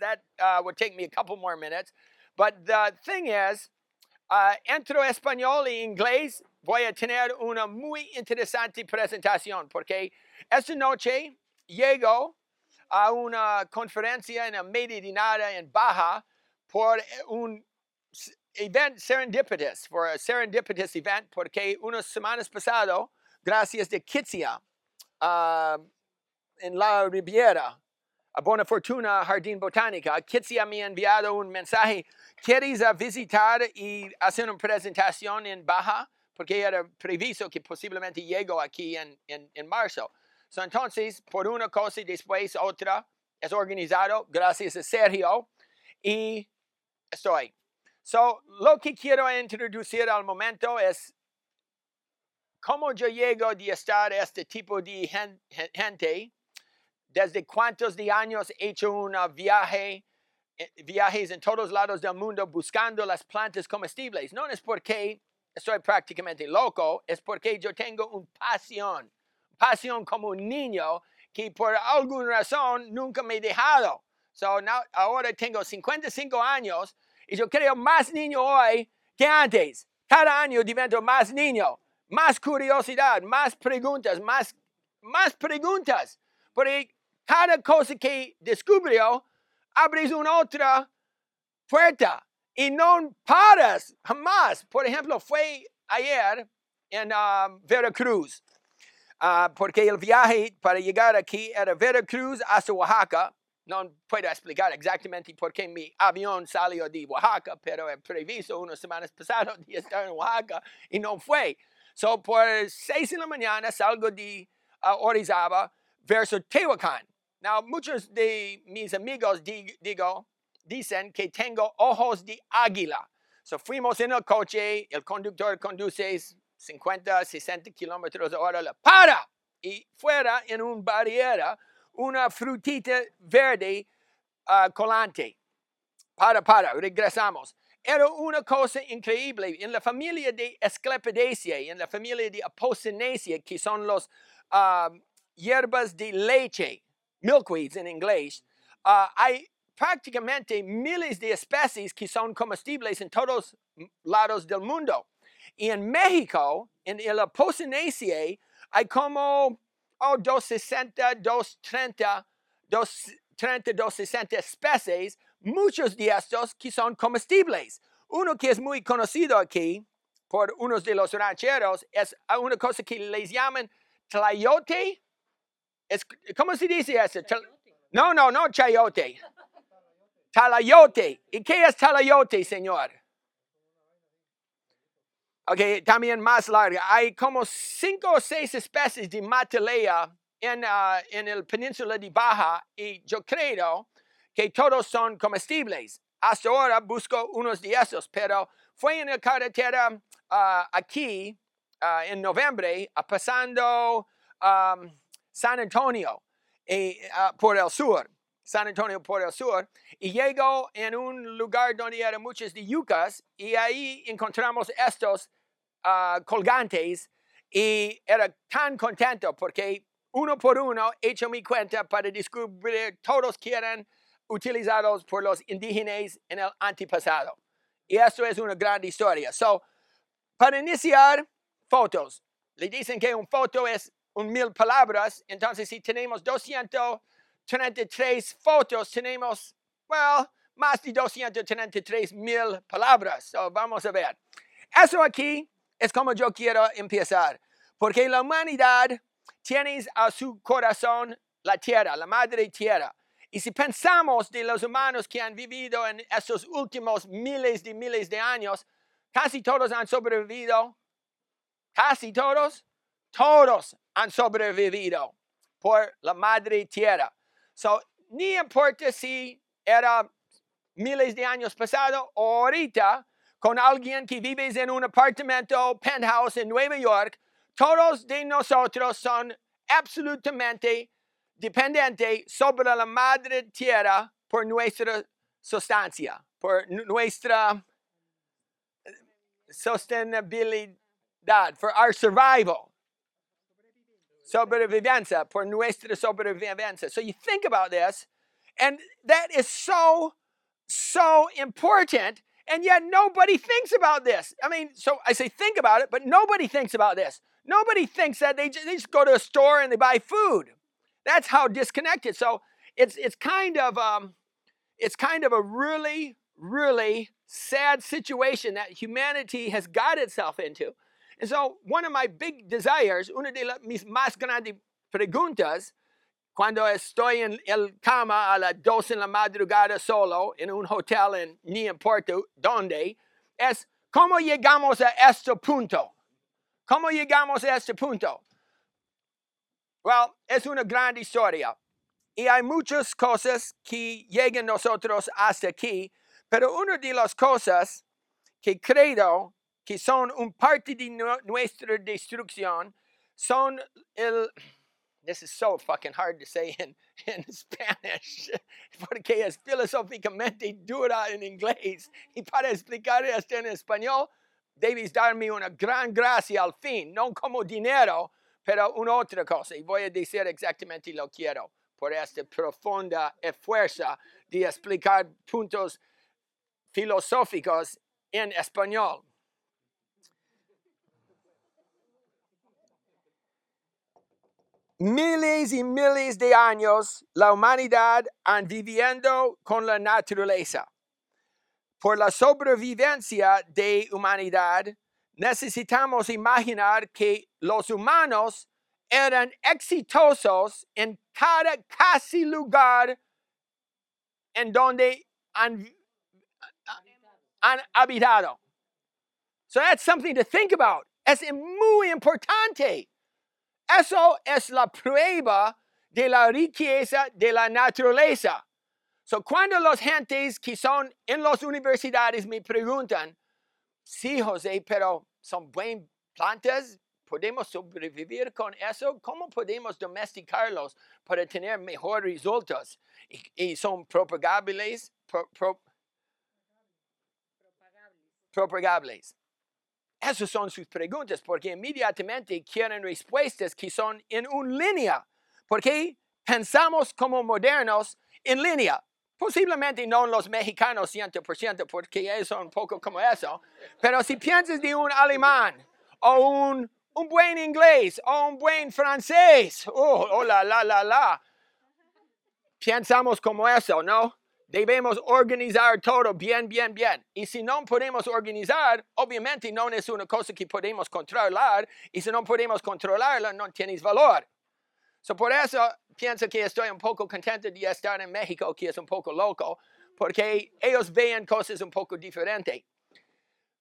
that uh, would take me a couple more minutes. But the thing is, uh, entro español y inglés, voy a tener una muy interesante presentación porque esta noche llego a una conferencia en la media de nada en Baja por un event serendipitous, for a serendipitous event, porque unas semanas pasado, gracias de Kitsia, uh, en la Riviera, a Buena Fortuna Jardín Botánica, Kitsia me ha enviado un mensaje, ¿quieres visitar y hacer una presentación en Baja? Porque era previsto que posiblemente llego aquí en, en, en marzo. So, entonces, por una cosa y después otra, es organizado gracias a Sergio y estoy. So, lo que quiero introducir al momento es cómo yo llego de estar este tipo de gente, desde cuántos de años he hecho un viaje, eh, viajes en todos lados del mundo buscando las plantas comestibles. No es porque estoy prácticamente loco, es porque yo tengo una pasión, pasión como un niño que por alguna razón nunca me he dejado. So now, ahora tengo 55 años y yo creo más niño hoy que antes. Cada año divento más niño, más curiosidad, más preguntas, más, más preguntas. Porque cada cosa que descubrió, abres una otra puerta y no paras jamás. Por ejemplo, fue ayer en um, Veracruz, uh, porque el viaje para llegar aquí era Veracruz hasta Oaxaca no puedo explicar exactamente por qué mi avión salió de Oaxaca, pero he previsto unas semanas pasadas de estar en Oaxaca y no fue. So, por seis de la mañana salgo de uh, Orizaba verso Tehuacán. Now, muchos de mis amigos digo, dicen que tengo ojos de águila. So, fuimos en el coche, el conductor conduce 50, 60 kilómetros hora, la para y fuera en un barriera una frutita verde uh, colante. Para, para, regresamos. Era una cosa increíble. En la familia de Asclepidaceae, en la familia de Apocynaceae, que son los uh, hierbas de leche, milkweeds en inglés, uh, hay prácticamente miles de especies que son comestibles en todos lados del mundo. Y en México, en el Apocynaceae, hay como oh, 260, 230, 230, 260 especies, muchos de estos que son comestibles. Uno que es muy conocido aquí por unos de los rancheros es una cosa que les llaman tlayote. Es, ¿Cómo se dice eso? No, no, no chayote. Talayote. ¿Y qué es talayote, señor? Ok, también más larga. Hay como cinco o seis especies de matalea en, uh, en el península de Baja y yo creo que todos son comestibles. Hasta ahora busco unos de esos, pero fue en la carretera uh, aquí uh, en noviembre, pasando um, San Antonio y, por el sur. San Antonio por el sur, y llego en un lugar donde eran muchas de yucas, y ahí encontramos estos uh, colgantes, y era tan contento porque uno por uno he hecho mi cuenta para descubrir todos que eran utilizados por los indígenas en el antepasado. Y eso es una gran historia. So, para iniciar, fotos. Le dicen que un foto es un mil palabras, entonces si tenemos 200 33 fotos, tenemos, well, más de 233 mil palabras. So, vamos a ver. Eso aquí es como yo quiero empezar. Porque la humanidad tiene a su corazón la tierra, la madre tierra. Y si pensamos de los humanos que han vivido en esos últimos miles de miles de años, casi todos han sobrevivido. Casi todos. Todos han sobrevivido por la madre tierra. So, ni importa si era miles de años pasado o ahorita, con alguien que vive en un apartamento penthouse en Nueva York, todos de nosotros son absolutamente dependientes sobre la madre tierra por nuestra sustancia, por nuestra sostenibilidad, for our survival sobrevivencia, por nuestra sobrevivencia. So you think about this, And that is so, so important. And yet nobody thinks about this. I mean, so I say think about it, but nobody thinks about this. Nobody thinks that they just, they just go to a store and they buy food. That's how disconnected. So it's it's kind of um, it's kind of a really really sad situation that humanity has got itself into. And so one of my big desires, una de mis más grandes preguntas, cuando estoy en el cama a las dos en la madrugada solo en un hotel en ni importa dónde, es cómo llegamos a este punto. ¿Cómo llegamos a este punto? Well, es una gran historia. Y hay muchas cosas que llegan nosotros hasta aquí, pero una de las cosas que creo que son un parte de nuestra destrucción son el... This is so fucking hard to say in, in Spanish, porque es filosóficamente dura en inglés. Y para explicar esto en español, debes darme una gran gracia al fin, no como dinero, pero una otra cosa. Y voy a decir exactamente lo quiero por esta profunda esfuerzo de explicar puntos filosóficos en español. Miles y miles de años la humanidad han viviendo con la naturaleza. Por la sobrevivencia de humanidad, necesitamos imaginar que los humanos eran exitosos en cada casi lugar en donde han, han habitado. So that's something to think about. Es muy importante. Eso es la prueba de la riqueza de la naturaleza. So, cuando los gentes que son en las universidades me preguntan, sí, José, pero son buenas plantas, podemos sobrevivir con eso, ¿cómo podemos domesticarlos para tener mejores resultados? Y, son propagables, propagables. Esas son sus preguntas, porque inmediatamente quieren respuestas que son en línea, porque pensamos como modernos en línea. Posiblemente no los mexicanos 100%, porque ellos son un poco como eso. Pero si piensas de un alemán o un, un buen inglés o un buen francés, oh, oh, la, la, la, la. Pensamos como eso, ¿no? Debemos organizar todo bien, bien, bien. Y si no podemos organizar, obviamente no es una cosa que podemos controlar. Y si no podemos controlarla, no tienes valor. So por eso pienso que estoy un poco contento de estar en México, que es un poco loco, porque ellos ven cosas un poco diferentes.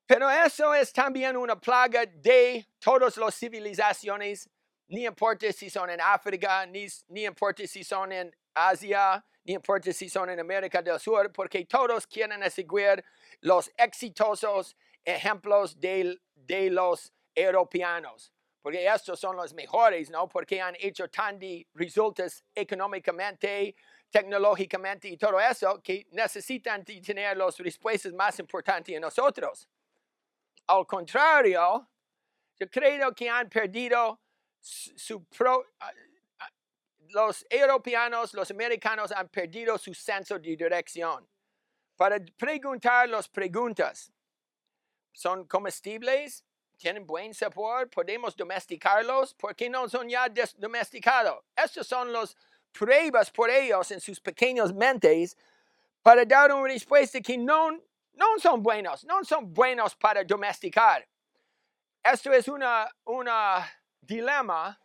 Pero eso es también una plaga de todas las civilizaciones, ni importa si son en África, ni, ni importa si son en Asia, ni importa si son en América del Sur, porque todos quieren seguir los exitosos ejemplos de, de los europeanos porque estos son los mejores, ¿no? Porque han hecho tan resultados económicamente, tecnológicamente y todo eso que necesitan tener las respuestas más importantes en nosotros. Al contrario, yo creo que han perdido su, pro, los europeanos, los americanos han perdido su senso de dirección. Para preguntar las preguntas, ¿son comestibles? tienen buen sabor, podemos domesticarlos, ¿por qué no son ya domesticados? Estas son las pruebas por ellos en sus pequeñas mentes para dar una respuesta que no, no son buenos, no son buenos para domesticar. Esto es una, una dilema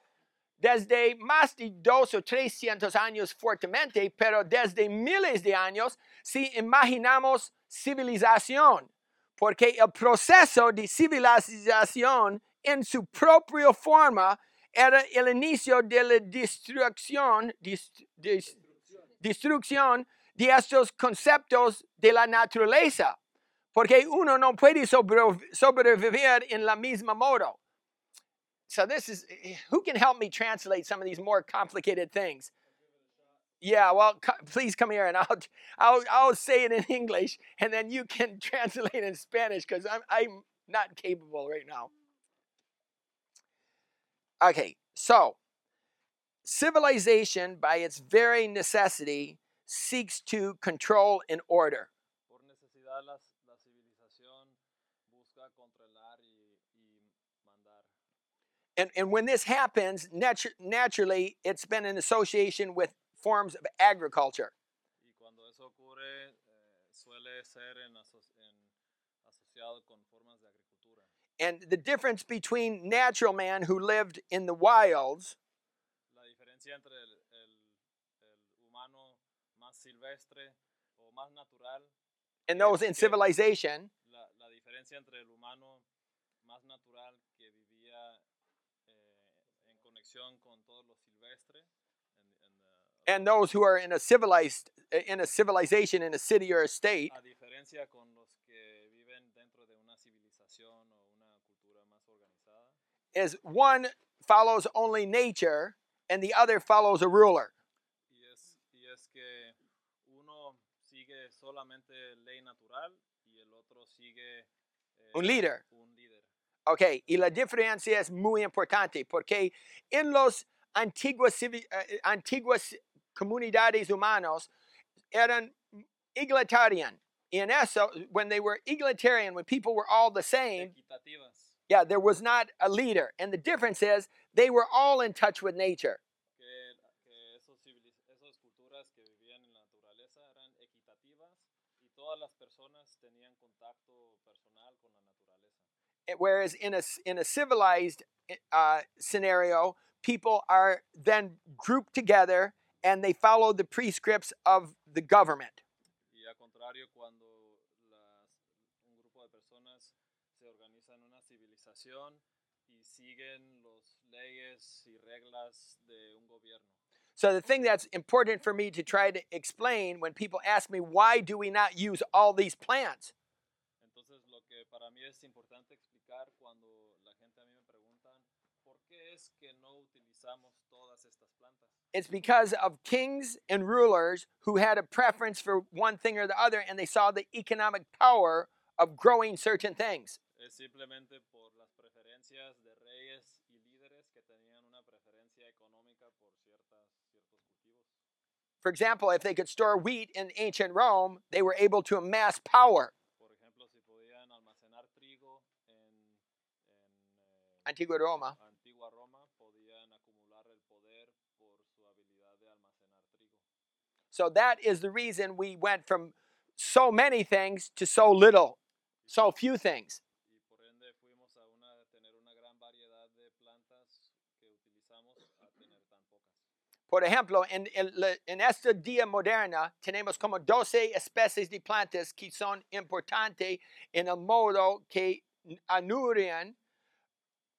desde más de dos o trescientos años fuertemente, pero desde miles de años si imaginamos civilización porque el proceso de civilización en su propia forma era el inicio de la destrucción de estos conceptos de la naturaleza, porque uno no puede sobrevivir en la misma modo. So this is, eh, eh, who can help me translate some of these more complicated things? Yeah, well, please come here and I'll, I'll, I'll say it in English and then you can translate in Spanish because I'm, I'm not capable right now. Okay, so civilization, by its very necessity, seeks to control and order. Por necesidad la civilización busca controlar y, y mandar. And, and when this happens, natu- naturally, it's been in association with forms of agriculture. Y cuando eso ocurre, eh, suele ser en, aso- en- asociado con formas de agricultura. And the difference between natural man who lived in the wilds La diferencia entre el, el- el humano más silvestre o más natural, and those in civilization la, la and those who are in a civilized in a civilization in a city or a state a diferencia con los que viven dentro de una civilización o una cultura más organizada, is one follows only nature and the other follows a ruler. y es, y es que uno sigue solamente ley natural y el otro sigue eh, Un líder. Ok, y la diferencia es muy importante porque en los antiguos, civi- eh, antiguas comunidades humanos eran egalitarian. En eso, when they were egalitarian, when people were all the same, yeah, there was not a leader. And the difference is they were all in touch with nature. que, que esos civiliz- esas culturas que vivían en la naturaleza eran equitativas y todas las personas tenían contacto personal con la naturaleza. Eh, Whereas in a, in a civilized uh, scenario, people are then grouped together and they follow the prescripts of the government. Y al contrario, cuando las- un grupo de personas se organiza en una civilización y siguen las leyes y reglas de un gobierno. So the thing that's important for me to try to explain when people ask me why do we not use all these plants? Entonces, lo que para mí es importante cuando la gente a mí me preguntan, ¿por qué es que no utilizamos todas estas plantas? It's because of kings and rulers who had a preference for one thing or the other and they saw the economic power of growing certain things. Es simplemente por las preferencias de reyes y líderes que tenían una preferencia económica por ciertas, ciertos cultivos. For example, if they could store wheat in ancient Rome, they were able to amass power. Por ejemplo, si podían almacenar trigo en, en eh, Antigua Roma. antigua Roma, podían acumular el poder por su habilidad de almacenar trigo. So that is the reason we went from so many things to so little, so few things. Y por ende fuimos a una, tener una gran variedad de plantas que utilizamos a tener tan pocas. Por ejemplo, en, en esta día moderna tenemos como 12 especies de plantas que son importantes en el modo que anuncian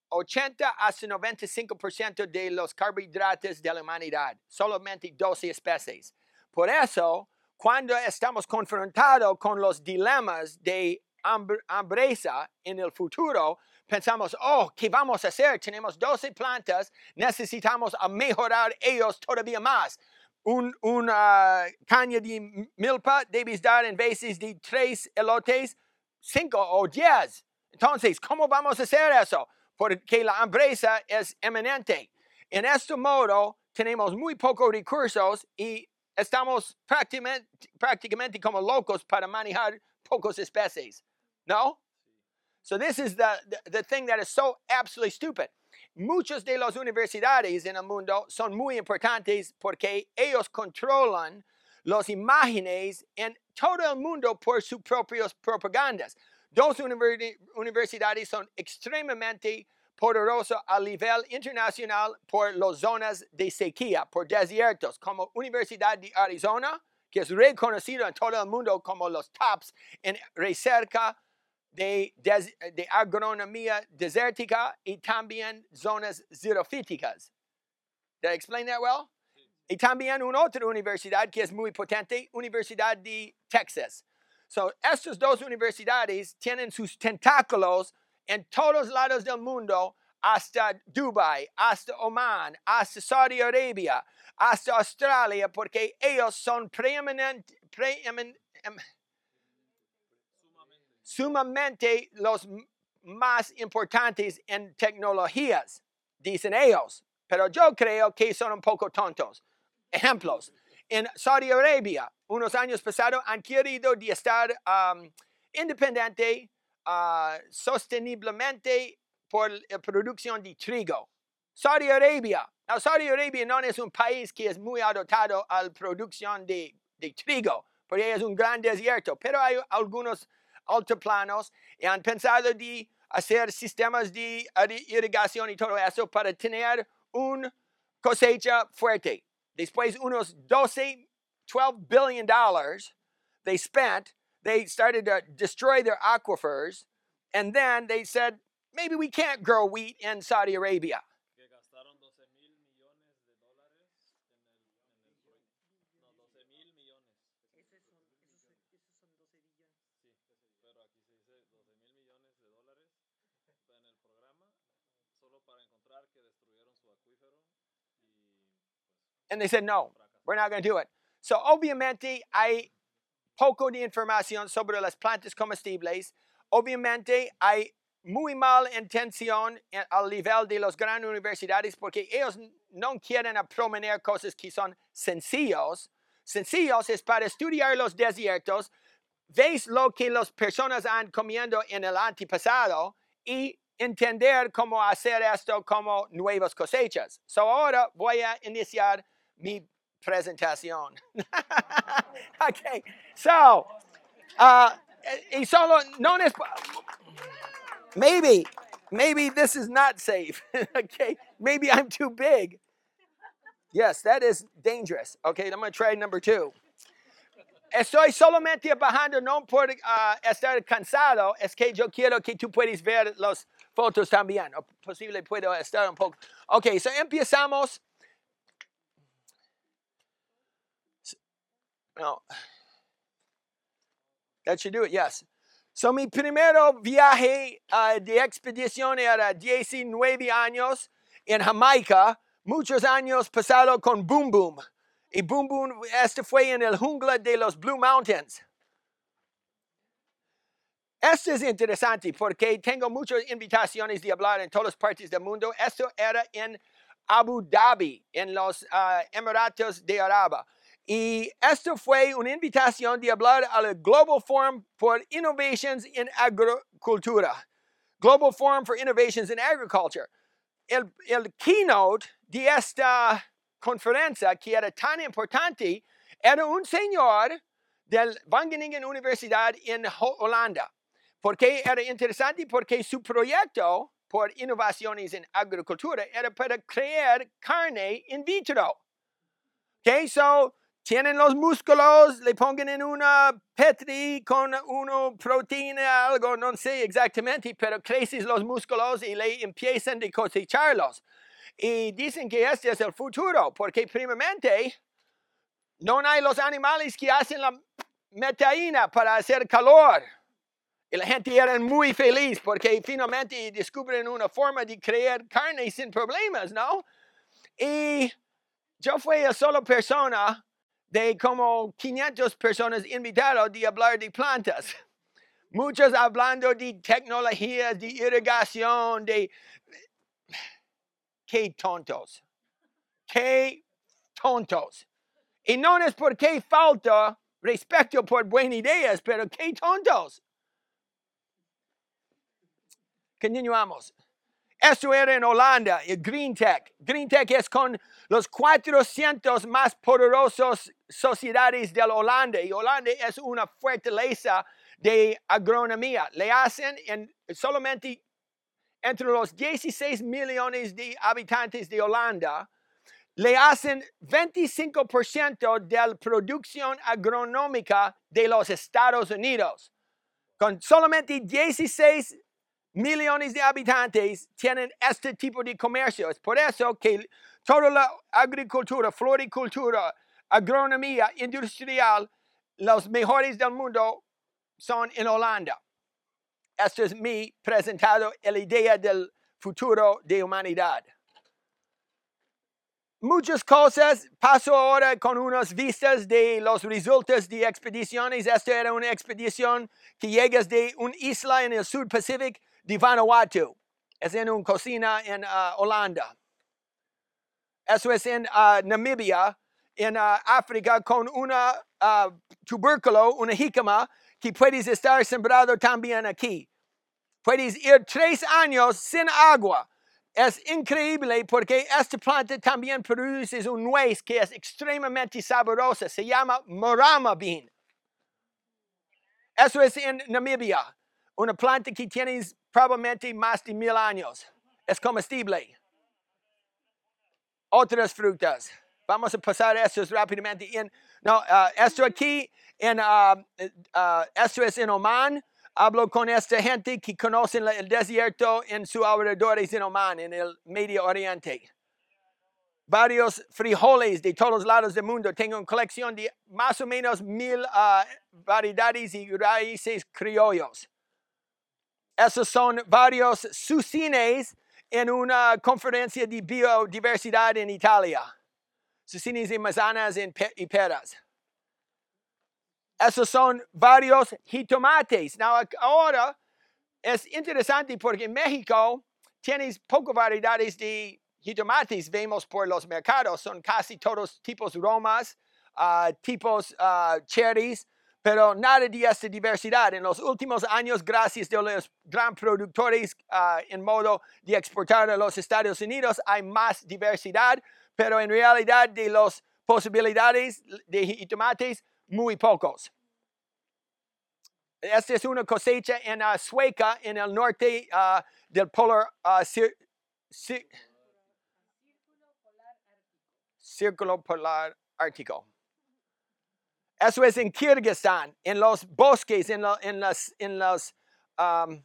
80 hasta 95% de los carbohidratos de la humanidad. Solamente 12 especies. Por eso, cuando estamos confrontados con los dilemas de hambre- hambreza en el futuro, pensamos, oh, ¿qué vamos a hacer? Tenemos 12 plantas, necesitamos mejorar ellos todavía más. Un, una caña de milpa debes dar en veces de tres elotes, cinco o diez. Entonces, ¿cómo vamos a hacer eso? Porque la hambreza es eminente. En este modo, tenemos muy pocos recursos y estamos prácticamente, prácticamente como locos para manejar pocos especies. ¿No? So this is the, the, the thing that is so absolutely stupid. Muchas de las universidades en el mundo son muy importantes porque ellos controlan las imágenes en todo el mundo por sus propias propagandas. Dos universi- universidades son extremadamente poderosas a nivel internacional por las zonas de sequía, por desiertos, como Universidad de Arizona, que es reconocido en todo el mundo como los tops en recerca de, des- de agronomía desértica y también zonas xerofíticas. Did I explain that well? Y también una otra universidad que es muy potente, Universidad de Texas. So, estas dos universidades tienen sus tentáculos en todos lados del mundo, hasta Dubai, hasta Oman, hasta Saudi Arabia, hasta Australia, porque ellos son preeminent, preemin- em- Sumamente. los más importantes en tecnologías, dicen ellos. Pero yo creo que son un poco tontos. Ejemplos. En Saudi Arabia, unos años pasados, han querido de estar um, independiente uh, sosteniblemente por la producción de trigo. Saudi Arabia. Now, Saudi Arabia no es un país que es muy adotado a la producción de, de trigo, porque es un gran desierto, pero hay algunos altiplanos y han pensado de hacer sistemas de irrigación y todo eso para tener una cosecha fuerte. Después unos 12, 12 billion dollars they spent, they started to destroy their aquifers, and then they said, maybe we can't grow wheat in Saudi Arabia. que gastaron 12 mil millones de dólares en el, en el pro- no, 12 mil millones. Esos son, esos, son- esos son 12 billones. Sí, pero aquí se dice 12 mil millones de dólares en el programa solo para encontrar que destruyeron su acuífero y pues And they said, no, we're not going to do it. So, obviamente, hay poco de información sobre las plantas comestibles. Obviamente, hay muy mal intención al nivel de las grandes universidades porque ellos no quieren proponer cosas que son sencillos. Sencillos es para estudiar los desiertos, ves lo que las personas han comiendo en el antepasado y entender cómo hacer esto como nuevas cosechas. So ahora voy a iniciar mi presentación. okay, so, uh, y solo, no es, maybe, maybe this is not safe. okay, maybe I'm too big. Yes, that is dangerous. Okay, I'm going to try number two. Estoy solamente bajando no por ah, estar cansado, es que yo quiero que tú puedas ver las fotos también. O posible puedo estar un poco. Ok, so empezamos. No. That should do it, yes. So mi primero viaje ah, de expedición era 19 años en Jamaica, muchos años pasado con Boom Boom. Y Boom Boom, este fue en el jungla de los Blue Mountains. Esto es interesante porque tengo muchas invitaciones de hablar en todas partes del mundo. Esto era en Abu Dhabi, en los ah, Emiratos de Arabia. Y esto fue una invitación de hablar al Global Forum for Innovations in Agricultura. Global Forum for Innovations in Agriculture. El, keynote de esta conferencia, que era tan importante, era un señor del Wageningen Universidad en Ho- Holanda. Porque era interesante porque su proyecto por innovaciones en agricultura era para crear carne in vitro. Okay, so tienen los músculos, le pongan en una petri con una proteína, algo, no sé exactamente, pero creces los músculos y le empiezan de cosecharlos. Y dicen que este es el futuro, porque primeramente no hay los animales que hacen la metaína para hacer calor. Y la gente era muy feliz porque finalmente descubren una forma de crear carne sin problemas, ¿no? Y yo fui la sola persona de como 500 personas invitadas de hablar de plantas. Muchos hablando de tecnologías, de irrigación, de... ¡Qué tontos! ¡Qué tontos! Y no es porque falta respeto por buenas ideas, pero qué tontos. Continuamos. Esto era en Holanda, el Green Tech. Green Tech es con los 400 más poderosos sociedades de Holanda. Y Holanda es una fortaleza de agronomía. Le hacen en solamente entre los 16 millones de habitantes de Holanda, le hacen 25% de la producción agronómica de los Estados Unidos. Con solamente 16 millones de habitantes tienen este tipo de comercio. Es por eso que toda la agricultura, floricultura, agronomía industrial, los mejores del mundo son en Holanda. Esto es mi presentado la idea del futuro de humanidad. Muchas cosas. Paso ahora con unas vistas de los resultados de expediciones. Esta era una expedición que llegas de una isla en el sur Pacífico de Vanuatu. Es en una cocina en ah, Holanda. Eso es en ah, Namibia. en ah, África con una tubérculo, una jícama, que puedes estar sembrado también aquí. Puedes ir tres años sin agua. Es increíble porque esta planta también produce un nuez que es extremadamente sabrosa. Se llama morama bean. Eso es en Namibia. Una planta que tiene probablemente más de mil años. Es comestible. Otras frutas. Vamos a pasar estos rápidamente. En, no, ah, esto aquí, en, ah, ah, esto es en Oman. Hablo con esta gente que conocen el desierto en sus alrededores en Oman, en el Medio Oriente. Varios frijoles de todos lados del mundo. Tengo una colección de más o menos mil variedades y raíces criollos. Esos son varios sucines en una conferencia de biodiversidad en Italia. Sucines y manzanas y peras. Esos son varios jitomates. Now, ahora es interesante porque en México tienes pocas variedades de jitomates. Vemos por los mercados, son casi todos tipos romas, ah, tipos ah, cherries, pero nada de esta diversidad. En los últimos años, gracias a los gran productores ah, en modo de exportar a los Estados Unidos, hay más diversidad, pero en realidad de las posibilidades de jitomates, muy pocos. Esta es una cosecha en ah, Sueca, en el norte ah, del polar cir- ci- círculo polar ártico. Eso es en Kirguistán, en los bosques, en, lo- en las, en los, am,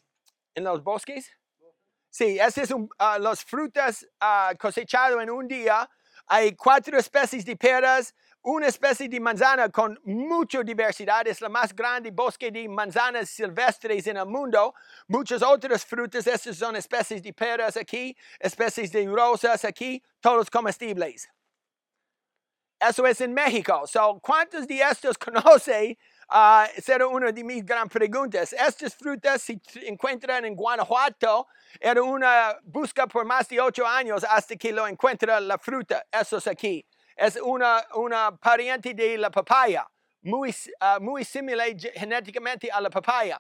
en los bosques. Sí, esas son ah, las frutas ah, cosechadas en un día. Hay cuatro especies de peras, una especie de manzana con mucha diversidad. Es la más grande bosque de manzanas silvestres en el mundo. Muchas otras frutas, estas son especies de peras aquí, especies de rosas aquí, todos comestibles. Eso es en México. So, ¿Cuántos de estos conoce? Ah, será una de mis gran preguntas. Estas frutas se tr- encuentran en Guanajuato. Era una busca por más de ocho años hasta que lo encuentra la fruta. Eso es aquí. Es una, una pariente de la papaya, muy, ah, muy similar ge- genéticamente a la papaya.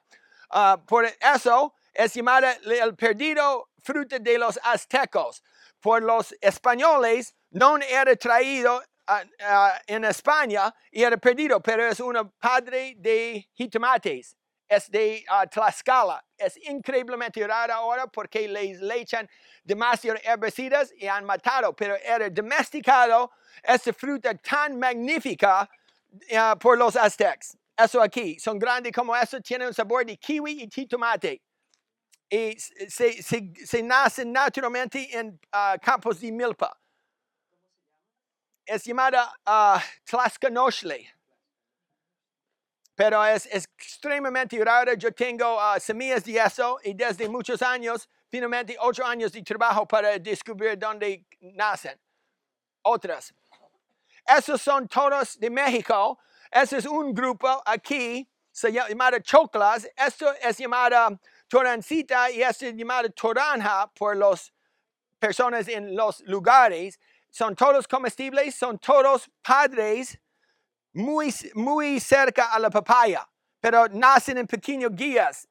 Ah, por eso es llamada el perdido fruta de los aztecos. Por los españoles no era traído en España y era perdido, pero es un padre de jitomates. Es de ah, Tlaxcala. Es increíblemente rara ahora porque les le echan demasiados herbicidas y han matado, pero era domesticado esta fruta tan magnífica ah, por los aztecas. Eso aquí, son grandes como eso, tienen un sabor de kiwi y jitomate. Y se, se, se- nacen naturalmente en ah, campos de milpa. Es llamada uh. Pero es, extremadamente rara. Yo tengo ah, semillas de eso y desde muchos años, finalmente ocho años de trabajo para descubrir dónde nacen. Otras. Esos son todos de México. Ese es un grupo aquí, se llama choclas. Esto es llamada torancita y esto es llamada toranja por las personas en los lugares. Son todos comestibles, son todos padres muy, muy cerca a la papaya, pero nacen en pequeños guías,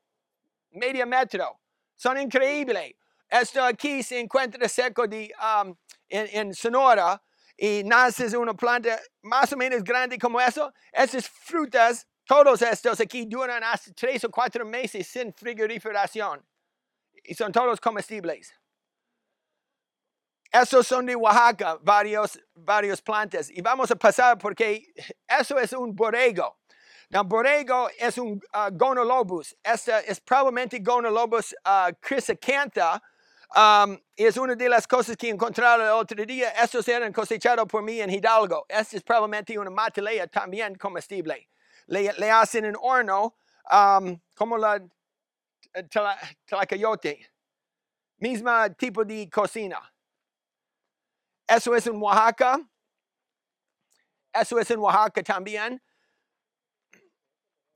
medio metro. Son increíbles. Esto aquí se encuentra cerca de um, en, en Sonora y nace una planta más o menos grande como eso. Estas frutas, todos estos aquí duran hasta tres o cuatro meses sin frigorificación y son todos comestibles. Esos son de Oaxaca, varios, varios plantas. Y vamos a pasar porque eso es un borrego. Now, borrego es un uh, gonolobus. Esta es probablemente gonolobus uh. Um, es una de las cosas que encontraron el otro día. Estos eran cosechados por mí en Hidalgo. Esta es probablemente una matalea también comestible. Le, le hacen en horno um, como la eh, tla- tlacayote. Misma tipo de cocina. Eso es en Oaxaca. Eso es en Oaxaca también.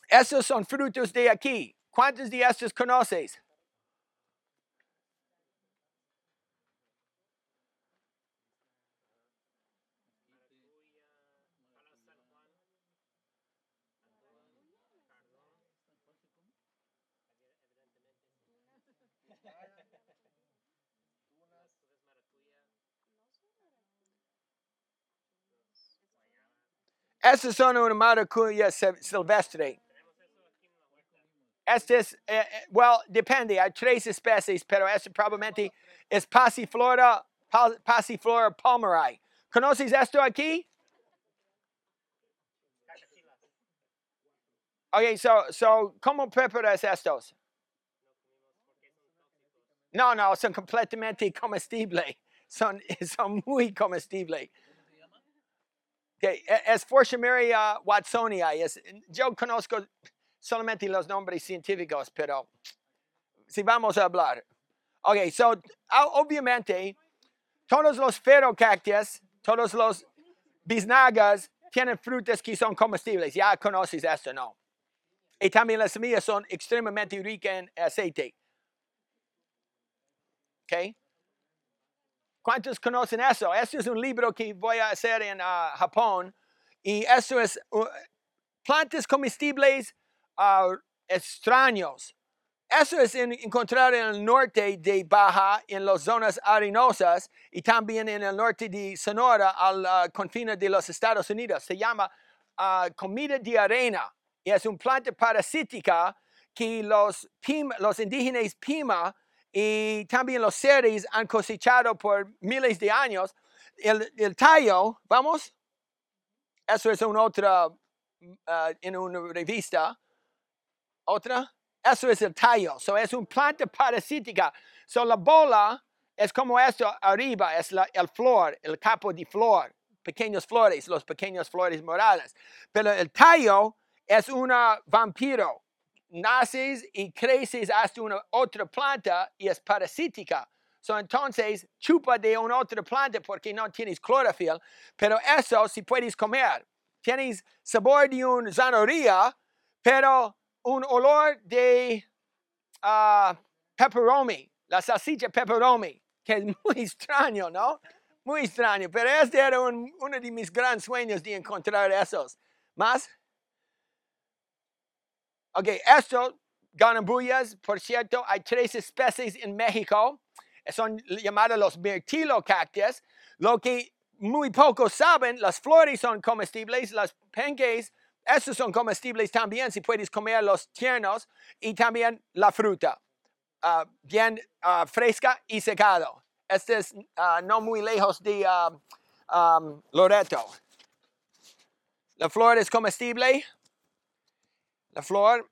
Esos son frutos de aquí. ¿Cuántos de estos conoces? Estas son una maracuya sil- silvestre. Este es, eh, well, depende, hay tres especies, pero este probablemente es Passiflora, pa- Passiflora palmeri. ¿Conoces esto aquí? Okay, so, so, ¿cómo preparas estos? No, no, son completamente comestibles. Son, son muy comestibles. Okay, e- es Forshmeria watsonia. Es, yo conozco solamente los nombres científicos, pero si vamos a hablar. Ok, so, ah, obviamente, todos los ferocactus, todos los biznagas tienen frutas que son comestibles. Ya conoces esto, ¿no? Y también las semillas son extremadamente ricas en aceite. ¿Ok? ¿Cuántos conocen eso? Este es un libro que voy a hacer en ah, Japón. Y eso es uh, plantas comestibles ah, extraños. Eso es en- encontrar en el norte de Baja, en las zonas arenosas, y también en el norte de Sonora, al ah, confine de los Estados Unidos. Se llama comida de arena. Y es una planta parasítica que los, pima- los indígenas Pima y también los seres han cosechado por miles de años. El, el tallo, vamos, eso es una otra, ah, en una revista, otra, eso es el tallo, so es una planta parasítica. So la bola es como esto arriba, es la, el flor, el capo de flor, pequeños flores, los pequeños flores moradas. Pero el tallo es una vampiro. Naces y creces hasta una otra planta y es parasítica. So, entonces, chupa de una otra planta porque no tienes clorofil, pero eso sí puedes comer. Tienes sabor de una zanahoria, pero un olor de ah, pepperoni, la salchicha pepperoni, que es muy extraño, ¿no? Muy extraño, pero este era un- uno de mis grandes sueños de encontrar esos. ¿Más? Ok, esto, ganambuyas, por cierto, hay tres especies en México. Son llamados los mirtilocactus. Lo que muy pocos saben, las flores son comestibles, las penques, esos son comestibles también, si puedes comer los tiernos, y también la fruta, ah, bien ah, fresca y secado. Este es ah, no muy lejos de Loreto. La flor es comestible, la flor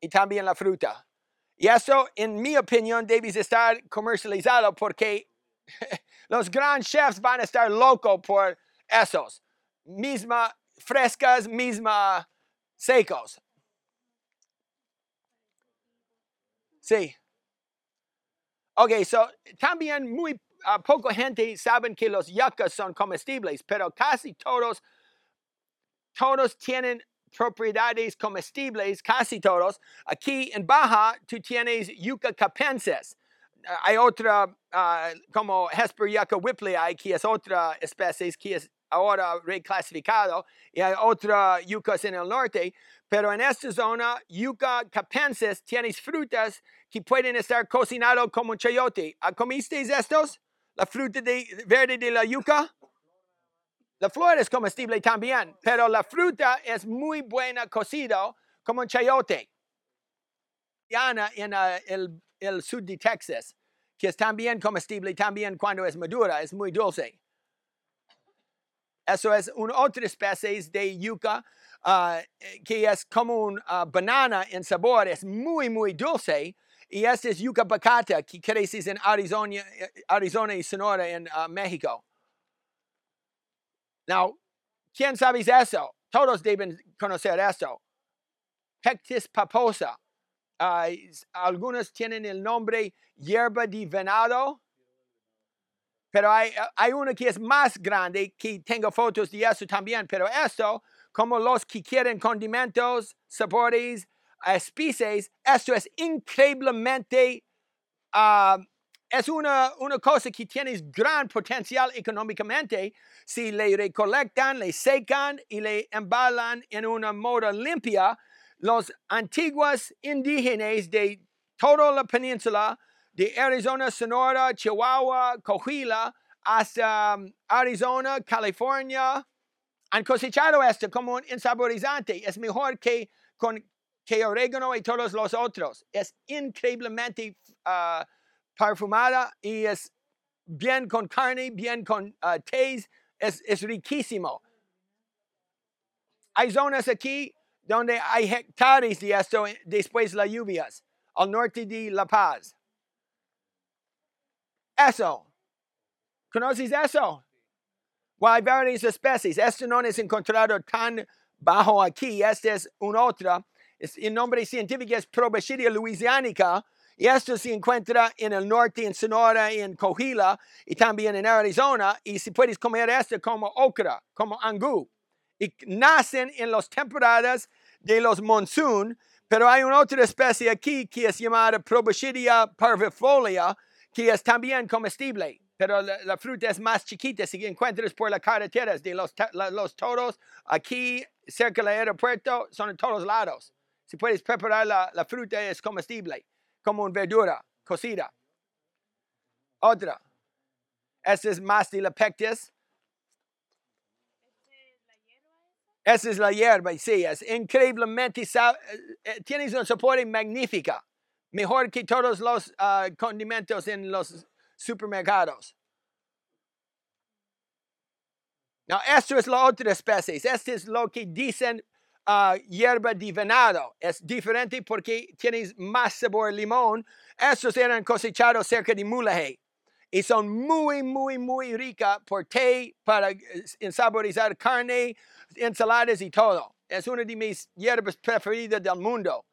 y también la fruta. Y eso, en mi opinión, debe estar comercializado porque los grandes chefs van a estar locos por esos. Misma frescas, misma secos. Sí. Ok, so también muy ah, poca gente saben que los yuccas son comestibles, pero casi todos, todos tienen propiedades comestibles, casi todos. Aquí en Baja tú tienes yucca capensis. Ah, hay otra ah, como Hesper yucca whipplei, que es otra especie que es ahora reclasificado, y hay otra yuccas en el norte, pero en esta zona, yucca capensis, tienes frutas que pueden estar cocinados como chayote. ¿Ah, ¿Comiste estos? La fruta de, verde de la yucca. La flor es comestible también, pero la fruta es muy buena cocido como un chayote. Diana en ah, el, el sur de Texas, que es también comestible también cuando es madura, es muy dulce. Eso es una otra especie de yuca ah, eh, que es como una banana en sabor, es muy, muy dulce. Y este es yuca bacata que crece en Arizona, eh, Arizona y Sonora en ah, México. Now, ¿quién sabe eso? Todos deben conocer esto. Pectis paposa. Algunos tienen el nombre hierba de venado, pero hay, hay uno que es más grande, que tengo fotos de eso también, pero esto, como los que quieren condimentos, sabores, especies, esto es increíblemente, ah, es una, una cosa que tiene gran potencial económicamente si le recolectan, le secan y le embalan en una moda limpia. Los antiguos indígenas de toda la península, de Arizona, Sonora, Chihuahua, Coahuila, hasta um, Arizona, California, Han cosechado esto como un insaborizante. Es mejor que con que orégano y todos los otros. Es increíblemente ah, perfumada y es bien con carne, bien con uh, tés. Es, es riquísimo. Hay zonas aquí donde hay hectáreas de esto después de las lluvias, al norte de La Paz. Eso. ¿Conoces eso? Hay varias especies. Esto no es encontrado tan bajo aquí. Este es un otra. Es, el nombre científico es Proboscidea louisianica. Y esto se encuentra en el norte, en Sonora, en Coahuila y también en Arizona. Y si puedes comer esto como okra, como angú. Y nacen en las temporadas de los monsoon. Pero hay una otra especie aquí que es llamada Proboscidea parvifolia, que es también comestible pero la, fruta es más chiquita si encuentras por las carreteras de los, toros aquí cerca del aeropuerto son en todos lados. Si puedes preparar la fruta es comestible, como una verdura cocida. Otra. Esta es más de la pectis. Esa es la hierba, sí, es increíblemente, eh, tienes un soporte magnífica, mejor que todos los uh, condimentos en los supermercados. Now, esto es la otra especie. Este es lo que dicen uh, hierba de venado. Es diferente porque tienes más sabor limón. Estos eran cosechados cerca de Mulahey. Y son muy, muy, muy ricas por té, para ensaborizar carne, ensaladas y todo. Es una de mis hierbas preferidas del mundo.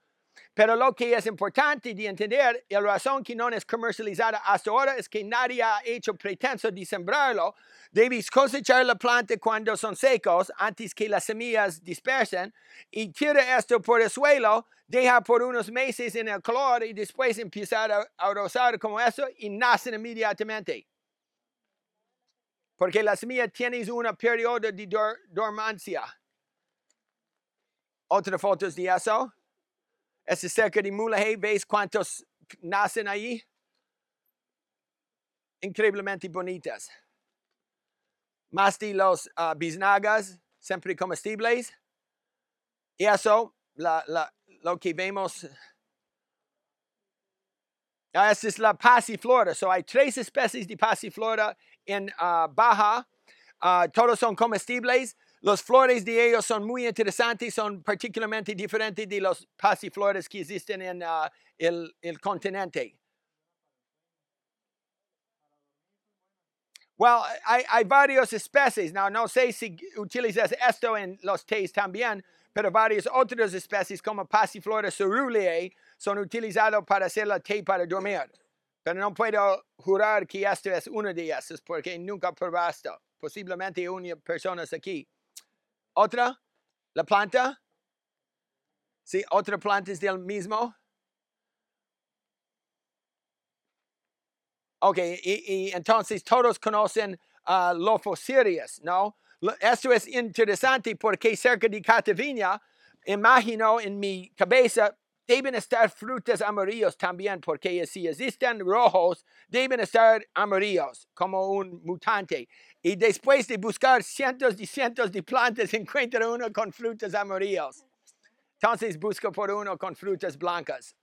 Pero lo que es importante de entender, la razón que no es comercializada hasta ahora es que nadie ha hecho pretenso de sembrarlo. Debes cosechar la planta cuando son secos, antes que las semillas dispersen, y tira esto por el suelo, deja por unos meses en el calor y después empezar a, a rozar como eso y nacen inmediatamente. Porque la semilla tiene un periodo de dor dormancia. Otra fotos de eso. Este cerca de Mulahey, ¿veis cuántos nacen ahí? Increíblemente bonitas. Más de los uh, biznagas, siempre comestibles. Y eso, la, la, lo que vemos. Ah, esta es la pasiflora. So hay tres especies de pasiflora en uh, Baja. Uh, todos son comestibles. Los flores de ellos son muy interesantes, son particularmente diferentes de los pasiflores que existen en uh, el, continente. Well, hay, hay varias especies. Now, no sé si utilizas esto en los tés también, pero varias otras especies como Passiflora ceruleae son utilizados para hacer la té para dormir. Pero no puedo jurar que esto es una de esas porque nunca probaste. Posiblemente una persona aquí. Otra, la planta. Sí, otra planta es del mismo. Ok, y, y entonces todos conocen uh, Lophosirius, ¿no? Esto es interesante porque cerca de Cataviña, imagino en mi cabeza, deben estar frutas amarillos también, porque si existen rojos, deben estar amarillos, como un mutante. Y después de buscar cientos y cientos de plantas, encuentra uno con frutas amarillos. Entonces busco por uno con frutas blancas.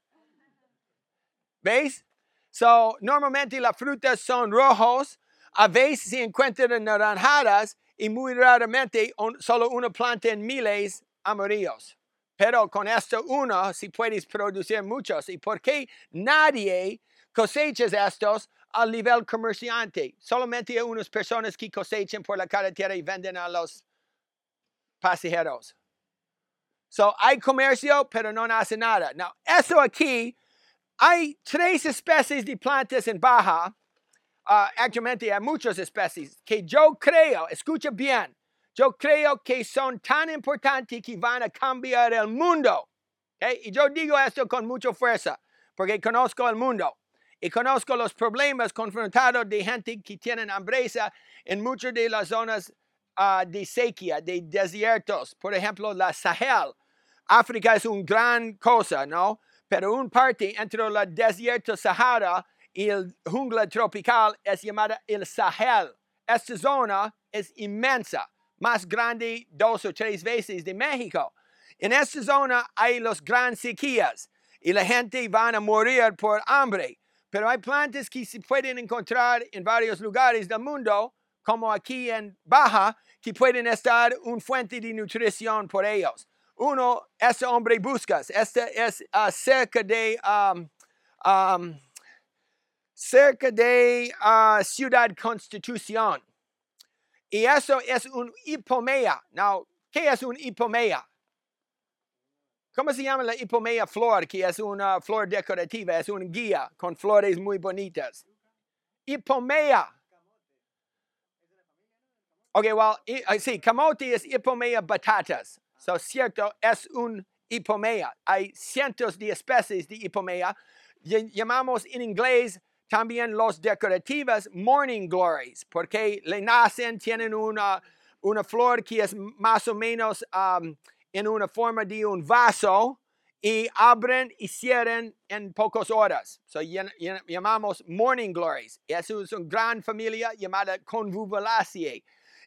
¿Veis? So, normalmente las frutas son rojos, a veces se encuentran naranjadas y muy raramente solo una planta en miles amarillos. Pero con esto uno si puedes producir muchos. ¿Y por qué nadie cosecha estos al nivel comerciante? Solamente unas personas que cosechan por la carretera y venden a los pasajeros. So, hay comercio, pero no hace nada. Now, eso aquí, hay tres especies de plantas en Baja. Uh, actualmente hay muchas especies que yo creo, escucha bien, yo creo que son tan importantes que van a cambiar el mundo. ¿okay? Y yo digo esto con mucha fuerza, porque conozco el mundo y conozco los problemas confrontados de gente que tienen hambreza en muchas de las zonas uh, de sequía, de desiertos. Por ejemplo, la Sahel. África es una gran cosa, ¿no? Pero un parte entre el desierto Sahara y el jungla tropical es llamada el Sahel. Esta zona es inmensa más grande dos o tres veces de México. En esta zona hay los grandes sequías y la gente van a morir por hambre. Pero hay plantas que se pueden encontrar en varios lugares del mundo, como aquí en Baja, que pueden estar un fuente de nutrición por ellos. Uno, ese hombre buscas. Este es uh, cerca de cerca de uh, Ciudad Constitución. Y eso es un hipomea. Now, ¿qué es un hipomea? ¿Cómo se llama la hipomea flor? Que es una flor decorativa, es una guía con flores muy bonitas. Hipomea. Ok, well, sí, camote es hipomea batatas. So, cierto, es un hipomea. Hay cientos de especies de hipomea. Llamamos en inglés también los decorativas morning glories, porque le nacen, tienen una, una flor que es más o menos en una forma de un vaso y abren y cierran en pocas horas. So, llamamos morning glories. Es una gran familia llamada convolvulaceae.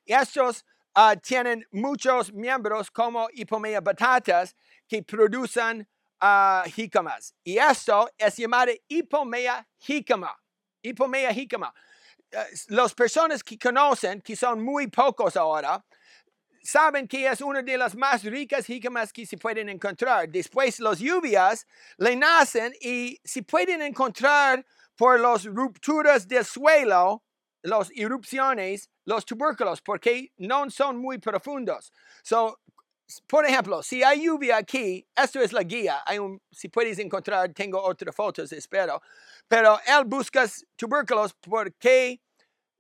Estos uh, tienen muchos miembros como hipomea batatas que producen uh, jícamas. Y esto es llamado hipomea jícama. Hipomea jícama. Uh, las personas que conocen, que son muy pocos ahora, saben que es una de las más ricas jícamas que se pueden encontrar. Después las lluvias le nacen y se pueden encontrar por las rupturas del suelo, las erupciones, los tubérculos, porque no son muy profundos. So, por ejemplo, si hay lluvia aquí, esto es la guía, si puedes encontrar, tengo otras fotos, espero, pero él busca tubérculos porque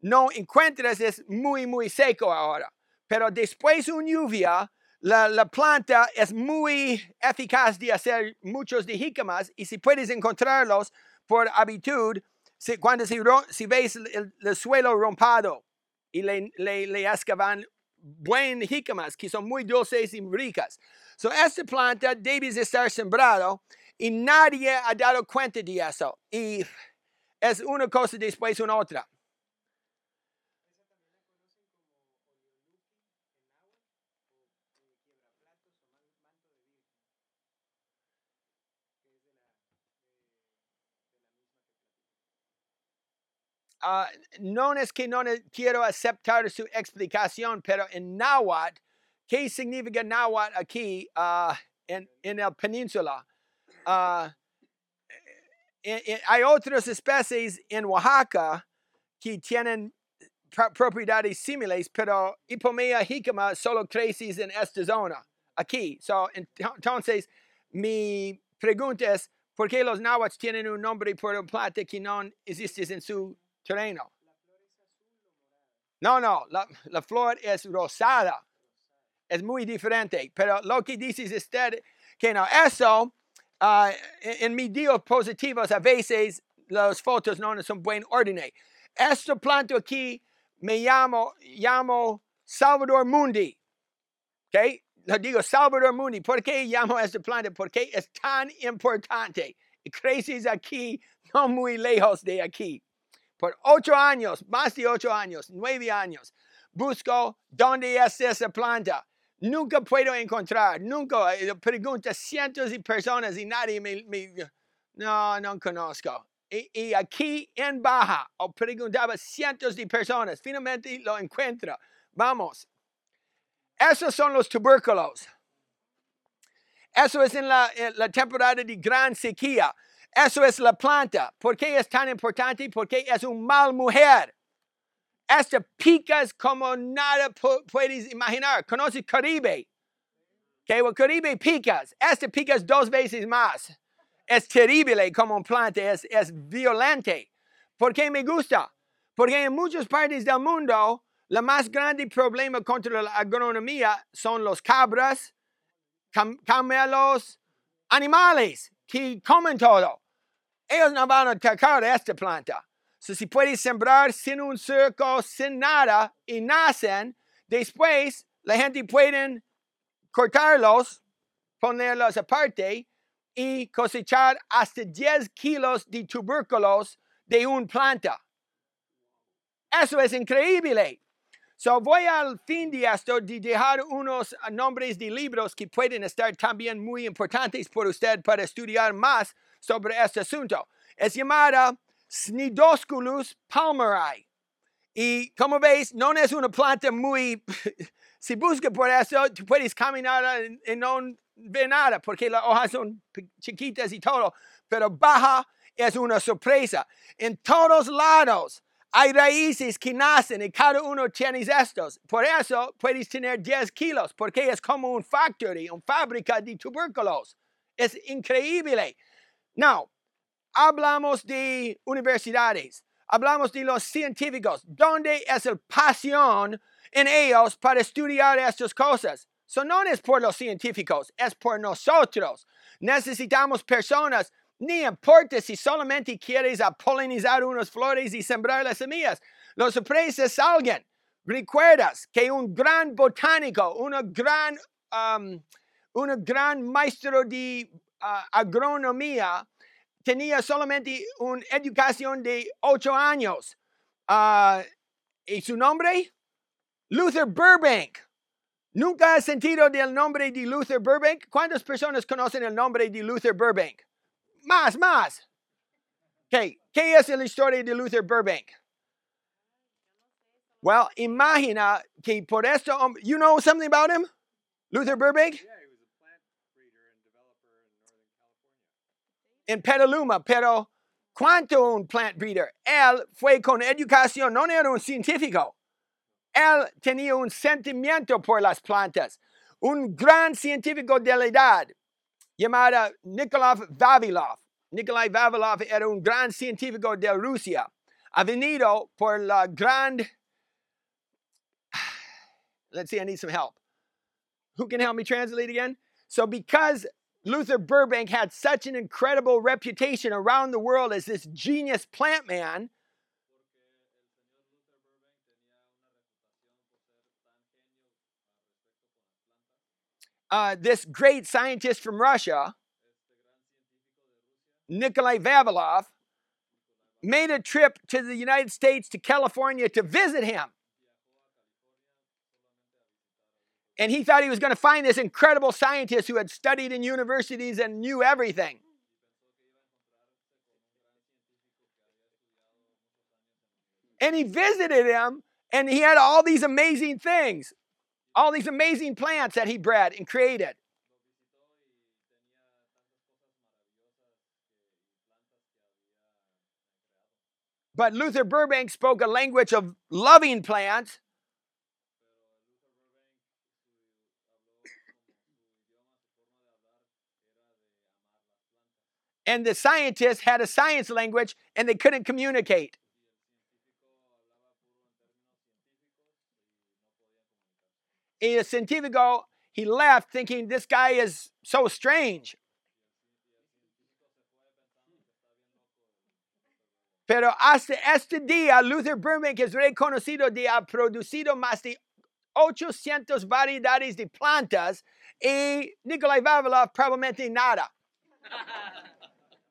no encuentras, es muy, muy seco ahora. Pero después de una lluvia, la, la, planta es muy eficaz de hacer muchos de jícamas y si puedes encontrarlos por habitud, si, cuando si, si ves el, el, suelo rompado y le, le, le excavan buen jícamas que son muy dulces y ricas. So, esta planta debe estar sembrado y nadie ha dado cuenta de eso. Y es una cosa después de una otra. Uh, no es que no quiero aceptar su explicación, pero en náhuatl, ¿qué significa náhuatl aquí uh, en, en península? Uh, en, en, hay otras especies en Oaxaca que tienen propiedades similares, pero Hipomea jicama solo crece en esta zona, aquí. So, entonces, mi pregunta es, ¿por qué los náhuatl tienen un nombre por un planta que no existe en su terreno. No, no, la, la, flor es rosada. Es muy diferente. Pero lo que dices usted, que no, eso, uh, en, en positivos, a veces las fotos no son buen orden. Este planta aquí me llamo, llamo Salvador Mundi. ¿Ok? Lo digo Salvador Mundi. ¿Por qué llamo esta planta? Porque es tan importante. Y creces aquí, no muy lejos de aquí por ocho años, más de ocho años, nueve años, busco dónde es esa planta. Nunca puedo encontrar, nunca eh, pregunto a cientos de personas y nadie me, me no, no conozco. Y, y, aquí en Baja, o preguntaba a cientos de personas, finalmente lo encuentro. Vamos. Esos son los tubérculos. Eso es en la, en la temporada de gran sequía. Eso es la planta. ¿Por qué es tan importante? Porque es un mal mujer. Esta picas como nada puedes imaginar. ¿Conoces Caribe? Que okay, Caribe picas. Esta picas dos veces más. Es terrible como planta, es, es violente. ¿Por qué me gusta? Porque en muchas partes del mundo, el más grande problema contra la agronomía son los cabras, cam camelos, animales que comen todo. Ellos no van a atacar esta planta. So, si puedes sembrar sin un cerco, sin nada, y nacen, después la gente puede cortarlos, ponerlos aparte y cosechar hasta 10 kilos de tubérculos de una planta. Eso es increíble. So voy al fin de esto de dejar unos nombres de libros que pueden estar también muy importantes por usted para estudiar más sobre este asunto. Es llamada Snidosculus palmeri. Y como veis, no es una planta muy... si busca por eso, tú puedes caminar y no ve nada porque las hojas son chiquitas y todo, pero baja es una sorpresa. En todos lados hay raíces que nacen y cada uno tiene estos. Por eso puedes tener 10 kilos porque es como un factory, una fábrica de tubérculos. Es increíble. Now, hablamos de universidades, hablamos de los científicos. ¿Dónde es el pasión en ellos para estudiar estas cosas? So no es por los científicos, es por nosotros. Necesitamos personas, ni importa si solamente quieres polinizar unas flores y sembrar las semillas. Los sorpresas salgan. Recuerdas que un gran botánico, una gran, um, una gran maestro de agronomía, tenía solamente una educación de ocho años. Ah, ¿Y su nombre? Luther Burbank. ¿Nunca has sentido del nombre de Luther Burbank? ¿Cuántas personas conocen el nombre de Luther Burbank? Más, más. Okay. ¿Qué es la historia de Luther Burbank? Well, imagina que por esto, hom- you know something about him? Luther Burbank? En Petaluma, pero ¿cuánto un plant breeder? Él fue con educación, no era un científico. Él tenía un sentimiento por las plantas. Un gran científico de la edad llamado Nikolai Vavilov. Nikolai Vavilov era un gran científico de Rusia. Ha venido por la gran... Let's see, I need some help. Who can help me translate again? So, because Luther Burbank had such an incredible reputation around the world as this genius plant man, uh, this great scientist from Russia, Nikolai Vavilov, made a trip to the United States to California to visit him. And he thought he was going to find this incredible scientist who had studied in universities and knew everything. And he visited him, and he had all these amazing things, all these amazing plants that he bred and created. But Luther Burbank spoke a language of loving plants. And the scientists had a science language and they couldn't communicate. El científico, he left thinking this guy is so strange. Pero hasta este día, Luther Burbank es reconocido de ha producido más de 800 variedades de plantas y Nikolai Vavilov probablemente nada.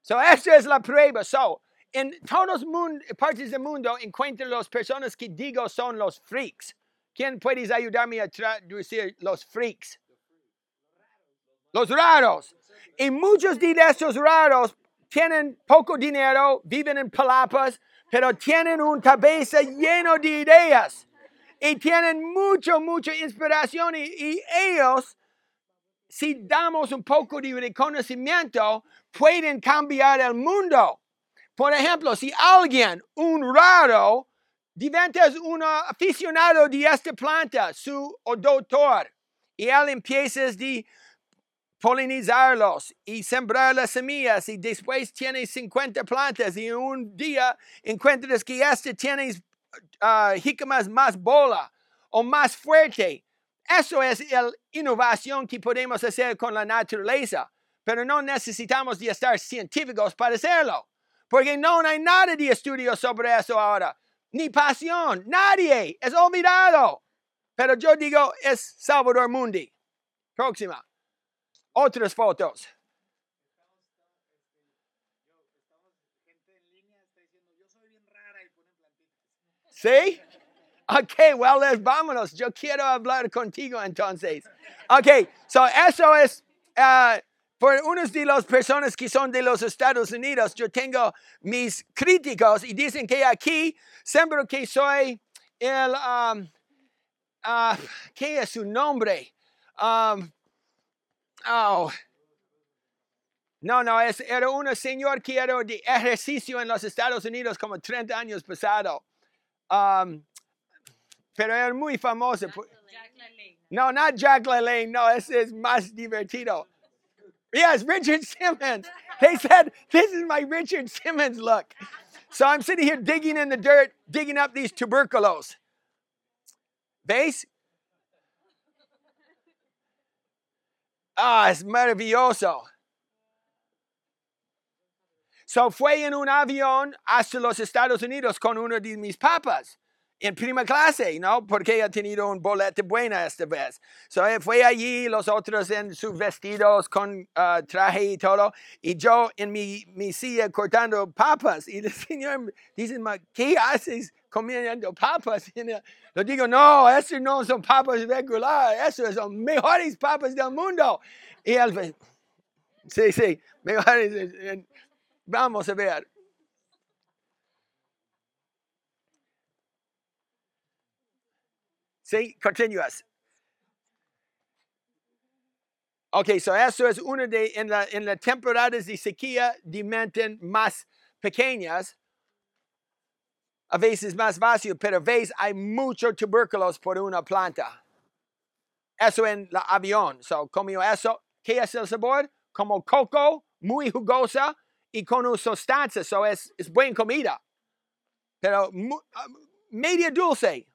So, esta es la prueba. So, en todas partes del mundo encuentro las personas que digo son los freaks. ¿Quién puedes ayudarme a traducir los freaks? Los raros. Y muchos de estos raros tienen poco dinero, viven en palapas, pero tienen una cabeza lleno de ideas. Y tienen mucho, mucha inspiración. Y ellos, si damos un poco de reconocimiento, pueden cambiar el mundo. Por ejemplo, si alguien, un raro, diventa un aficionado de esta planta, su doctor, y él empieza de polinizarlos y sembrar las semillas y después tiene 50 plantas y un día encuentras que este tiene ah, jícamas más bola o más fuerte. Eso es la innovación que podemos hacer con la naturaleza, pero no necesitamos de estar científicos para hacerlo, porque no hay nada de estudio sobre eso ahora, ni pasión, nadie, es olvidado. Pero yo digo, es Salvador Mundi. Próxima. Otras fotos. ¿Sí? Ok, well, les vámonos. Yo quiero hablar contigo entonces. Ok, so eso es ah, por unos de las personas que son de los Estados Unidos. Yo tengo mis críticos y dicen que aquí siempre que soy el, um, ah, ¿qué es su nombre? Um, oh. No, no, es, era un señor que era de ejercicio en los Estados Unidos como 30 años pasado. Um, pero era muy famoso. Jack LaLanne. No, not Jack LaLanne. No, ese es más divertido. Yes, Richard Simmons. They said, this is my Richard Simmons look. So I'm sitting here digging in the dirt, digging up these tuberculos. ¿Veis? Ah, es maravilloso. So fue en un avión hasta los Estados Unidos con uno de mis papas en prima clase, ¿no? Porque ha tenido un bolete buena esta vez. So él fue allí, los otros en sus vestidos con ah, traje y todo, y yo en mi, mi silla cortando papas. Y el señor dice, "Ma, ¿qué haces comiendo papas? Y le digo, no, esos no son papas regulares, esos son mejores papas del mundo. Y él, fue, sí, sí, mejores. eh, eh, Vamos a ver. Sí, continúas. Ok, so eso es una de, en la, en las temporadas de sequía, de mente más pequeñas, a veces más vacío, pero a veces hay mucho tuberculos por una planta. Eso en el avión. So, comió eso. ¿Qué es el sabor? Como coco, muy jugosa y con una. So, es, es buena comida. Pero ah, media dulce.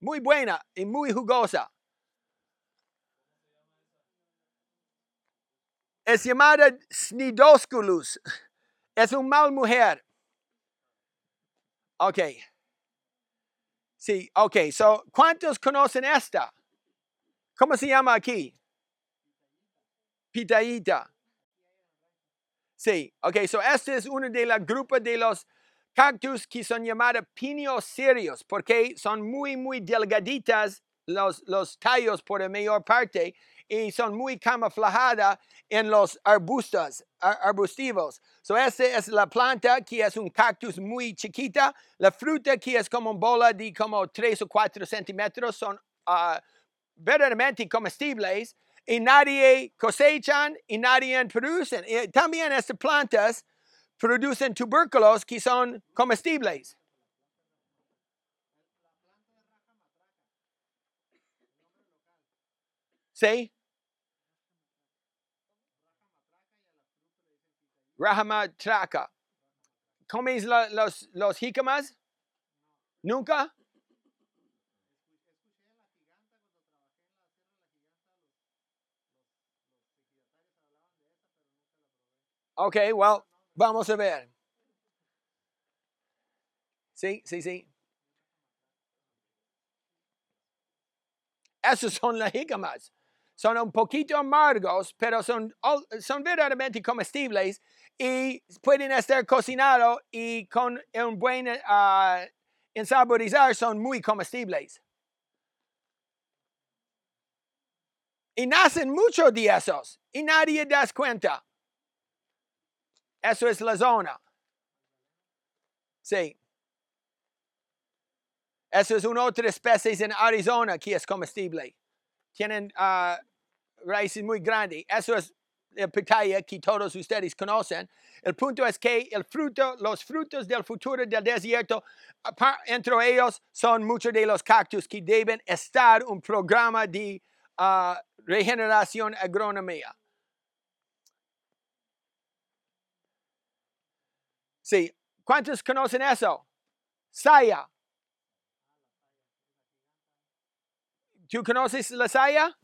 Muy buena y muy jugosa. Es llamada Snidosculus. Es un mal mujer. Ok. Sí, ok. So, ¿cuántos conocen esta? ¿Cómo se llama aquí? Pitayita. Sí, ok. So, este es uno de la grupo de los cactus que son llamados pinos serios porque son muy, muy delgaditas los, los tallos por la mayor parte y son muy camuflajadas en los arbustos, ar- arbustivos. So, esta es la planta que es un cactus muy chiquita. La fruta que es como una bola de como 3 o 4 centímetros son ah, verdaderamente comestibles y nadie cosechan y nadie producen. Y también estas plantas producen tubérculos que son comestibles. ¿Sí? Rahama traca. ¿Comes la- los, los jícamas? ¿Nunca? Ok, well, vamos a ver. Sí, sí, sí. Esos son las jícamas. Son un poquito amargos, pero son, son verdaderamente comestibles y pueden estar cocinados y con un buen ah, ensaborizar son muy comestibles. Y nacen muchos de esos y nadie das cuenta. Eso es la zona. Sí. Eso es una otra especie en Arizona que es comestible. Tienen ah, raíces muy grandes. Eso es el pitaya que todos ustedes conocen. El punto es que los frutos del futuro del desierto, entre ellos son muchos de los cactus que deben estar un programa de ah, regeneración agronomía. Sí, ¿cuántos conocen eso? Saya. ¿Tú conoces la saya?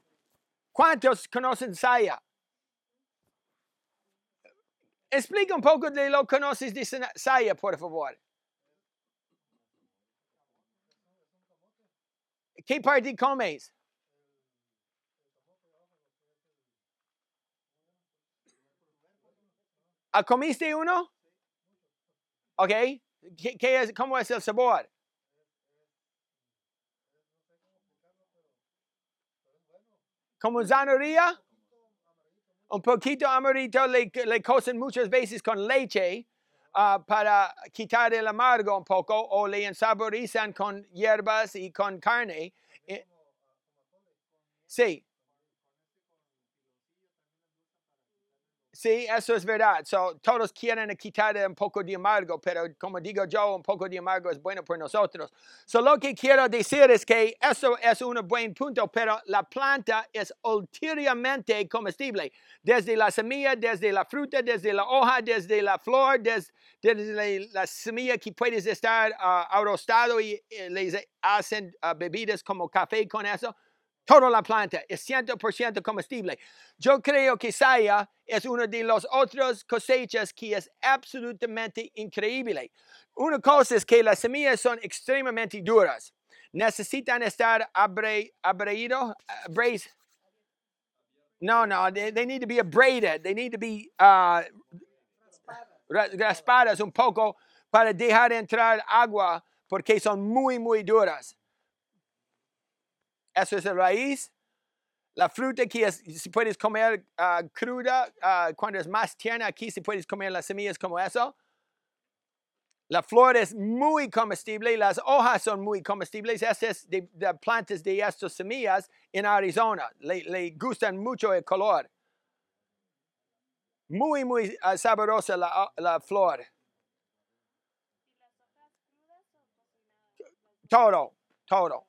¿Cuántos conocen saya? Explica un poco de lo que conoces de saya, por favor. ¿Qué parte comes? ¿Ah, ¿Comiste uno? ¿Ok? ¿Qué, qué es, ¿Cómo es el sabor? Como zanahoria, un poquito amarito, le, le cocen muchas veces con leche uh, para quitar el amargo un poco, o le ensaborizan con hierbas y con carne. Eh. Sí, Sí, eso es verdad. So, todos quieren quitar un poco de amargo, pero como digo yo, un poco de amargo es bueno por nosotros. So, lo que quiero decir es que eso es un buen punto, pero la planta es ulteriormente comestible. Desde la semilla, desde la fruta, desde la hoja, desde la flor, desde, la semilla que puedes estar uh, arrostado y, y les hacen uh, bebidas como café con eso. Toda la planta es 100% comestible. Yo creo que saya es una de las otras cosechas que es absolutamente increíble. Una cosa es que las semillas son extremadamente duras. Necesitan estar abre, abreido, abrased. No, no, they, they, need to be abraded. They need to be uh, raspadas un poco para dejar entrar agua porque son muy, muy duras. Eso es la raíz. La fruta que es, si puedes comer uh, cruda, uh, cuando es más tierna, aquí si puedes comer las semillas como eso. La flor es muy comestible, las hojas son muy comestibles. Estas es de, de plantas de estas semillas en Arizona. Le, le, gustan mucho el color. Muy, muy uh, sabrosa la, la flor. Todo, todo.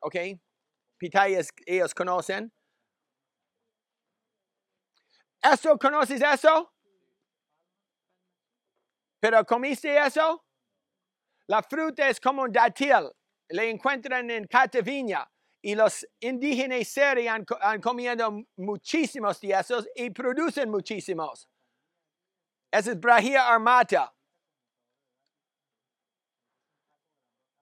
¿Ok? Pitayas ellos conocen. ¿Eso conoces eso? ¿Pero comiste eso? La fruta es como un dátil. Le encuentran en Cataviña. Y los indígenas seri han, han comido muchísimos de esos y producen muchísimos. Esa es Brahia armata.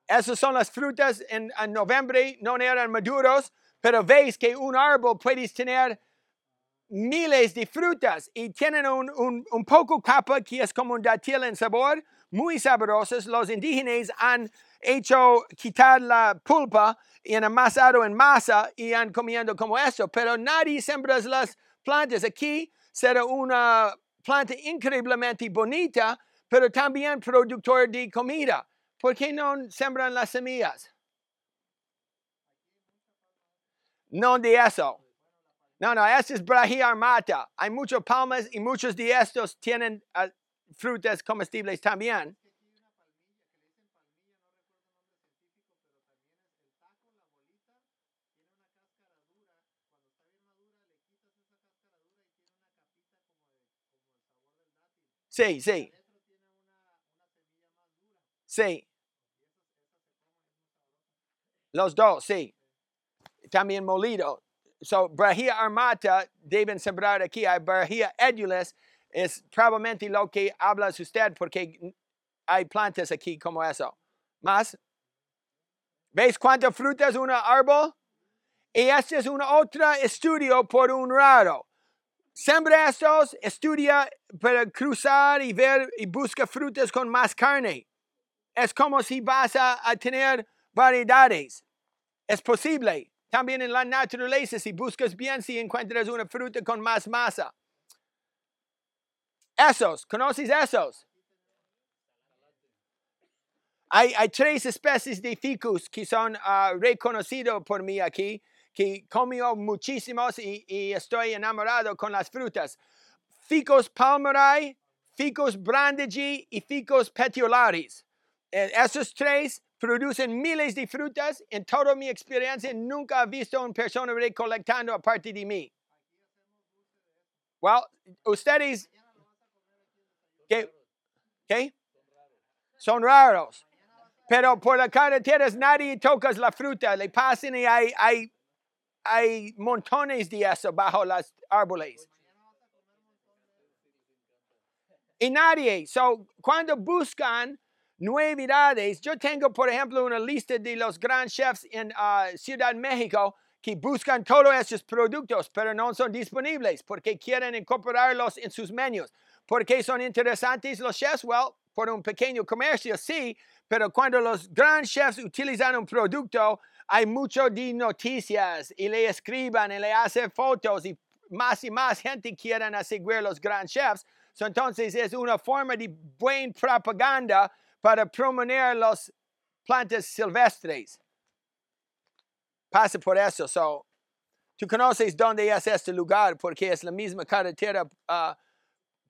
Esas son las frutas en, en, noviembre, no eran maduros, pero veis que un árbol puede tener miles de frutas y tienen un, un, un poco capa que es como un dátil en sabor, muy sabrosos. Los indígenas han hecho quitar la pulpa y han amasado en masa y han comiendo como eso, pero nadie siembra las plantas. Aquí será una planta increíblemente bonita, pero también productor de comida. ¿Por qué no sembran las semillas? No de eso. No, no, eso es Brahia armata. Hay muchos palmas y muchos de estos tienen uh, frutas comestibles también. Sí, sí. Sí. Los dos, sí. También molido. So, Brahia armata deben sembrar aquí. Hay Brahia edulis. Es probablemente lo que hablas usted porque hay plantas aquí como eso. ¿Más? ¿Veis cuántas frutas un árbol? Y este es un otro estudio por un raro. Sembra estos, estudia para cruzar y ver y busca frutas con más carne. Es como si vas a, a tener variedades. Es posible. También en la naturaleza, si buscas bien, si encuentras una fruta con más masa. Esos, ¿conoces esos? Hay, tres especies de ficus que son uh, reconocidos por mí aquí, que comió muchísimos y, estoy enamorado con las frutas. Ficus palmeri, Ficus brandigi y Ficus petiolaris. Eh, esos tres producen miles de frutas. En toda mi experiencia nunca he visto una persona recolectando aparte de mí. Well, ustedes, ¿qué? ¿Qué? Son raros. Pero por la carretera nadie toca la fruta. Le pasan y hay, hay, hay montones de eso bajo los árboles. Y nadie. So, cuando buscan novedades. Yo tengo, por ejemplo, una lista de los grandes chefs en uh, Ciudad México que buscan todos estos productos, pero no son disponibles porque quieren incorporarlos en sus menús. ¿Por qué son interesantes los chefs? Well, por un pequeño comercio, sí, pero cuando los grandes chefs utilizan un producto, hay mucho de noticias y le escriban y le hacen fotos y más y más gente quieren seguir los grandes chefs. So, entonces es una forma de buena propaganda para promover las plantas silvestres. Pasa por eso. So, Tú conoces dónde es este lugar porque es la misma carretera ah,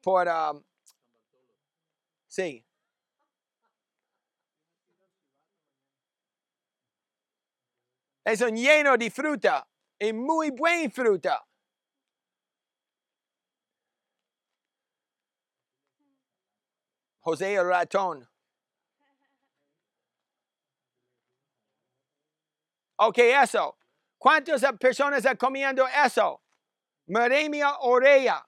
por... um, sí. Es un lleno de fruta y muy buena fruta. José el ratón. Ok, eso. ¿Cuántas personas están comiendo eso? Meremia orea.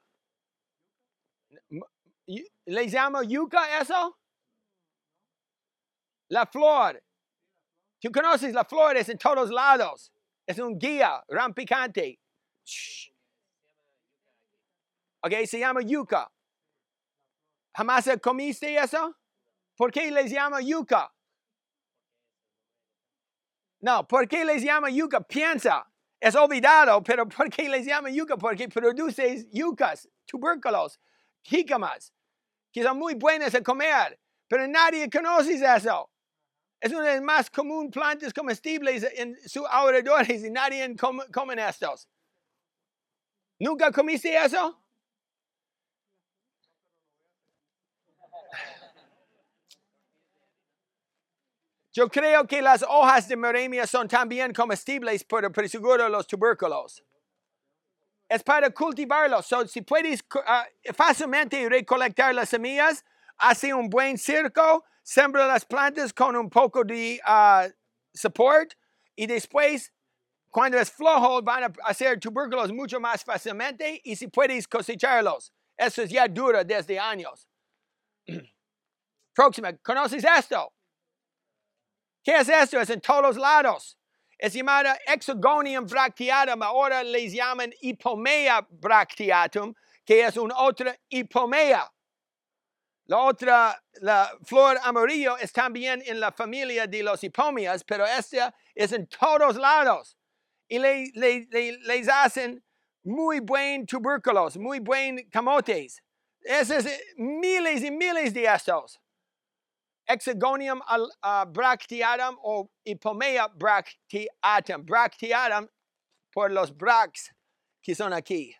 ¿Le llamo yuca eso? La flor. Tú conoces la flor, es en todos lados. Es un guía, ram picante. Shh. Ok, se llama yuca. ¿Jamás comiste eso? ¿Por qué les llama yuca? No, ¿por qué les llama yuca? Piensa, es olvidado, pero ¿por qué les llama yuca? Porque produce yucas, tubérculos, jícamas, que son muy buenas a comer, pero nadie conoce eso. Es una de las más comunes plantas comestibles en sus alrededores y nadie come, come estos. ¿Nunca comiste eso? Yo creo que las hojas de meremia son también comestibles, pero seguro los tubérculos. Es para cultivarlos. So, si puedes uh, fácilmente recolectar las semillas, hace un buen circo, sembra las plantas con un poco de uh, support y después, cuando es flojo, van a hacer tubérculos mucho más fácilmente y si puedes cosecharlos. Eso ya dura desde años. Próxima, ¿conoces esto? ¿Qué es esto? Es en todos lados. Es llamada Exogonium bracteatum. Ahora les llaman Hipomea bracteatum, que es una otra hipomea. La otra, la flor amarillo, es también en la familia de los hipomeas, pero esta es en todos lados. Y le, le, le, les hacen muy buen tubérculos, muy buen camotes. Esos miles y miles de estos. Hexagonium uh, bracteatum o Hipomea bracteatum. Bracteatum por los bracts que son aquí.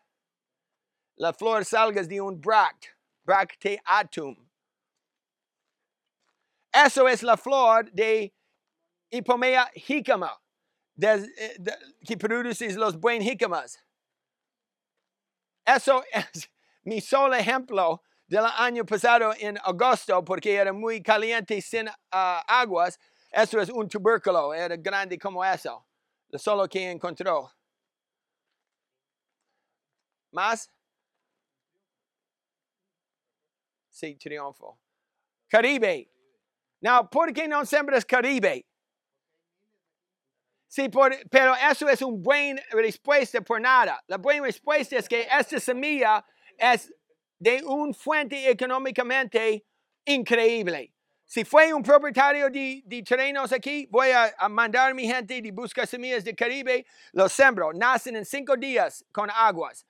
La flor salga de un bract, bracteatum. Eso es la flor de Hipomea jicama, de, que produce los buenos jicamas. Eso es mi solo ejemplo del año pasado en agosto porque era muy caliente sin uh, aguas. Eso es un tubérculo, era grande como eso. Solo que encontró. ¿Más? Sí, triunfo. Caribe. Now, ¿por qué no sembras Caribe? Sí, pero eso es una buena respuesta por nada. La buena respuesta es que esta semilla es de un fuente económicamente increíble. Si fue un propietario de, de terrenos aquí, voy a, mandar a mi gente de buscar semillas de Caribe, los sembro, nacen en cinco días con aguas.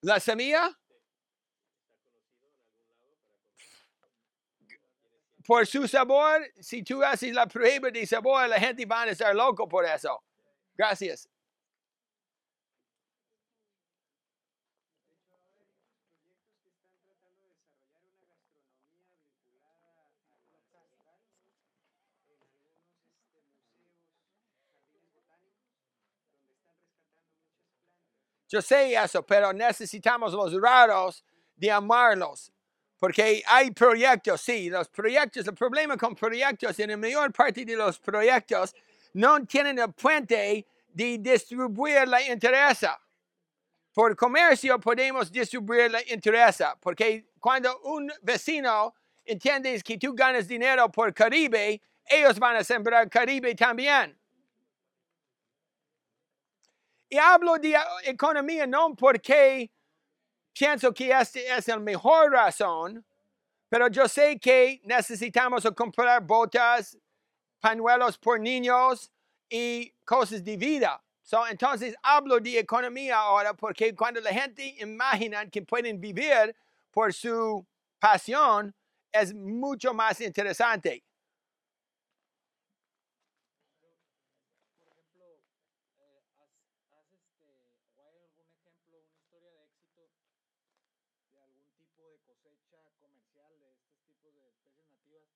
¿La semilla? Por su sabor, si tú haces la prueba de sabor, la gente va a estar loco por eso. Gracias. Yo sé eso, pero necesitamos los raros de amarlos. Porque hay proyectos, sí, los proyectos, el problema con proyectos, en la mayor parte de los proyectos, no tienen el puente de distribuir la interesa. Por comercio podemos distribuir la interesa, porque cuando un vecino entiende que tú ganas dinero por Caribe, ellos van a sembrar Caribe también. Y hablo de economía no porque pienso que este es la mejor razón, Pero yo sé que necesitamos comprar botas, pañuelos por niños y cosas de vida. So, entonces hablo de economía ahora porque cuando la gente imagina que pueden vivir por su pasión, es mucho más interesante. Por ejemplo, eh, haz, haz este, o hay algún ejemplo, una historia de éxito de algún tipo de cosecha comercial de estos tipos de especies nativas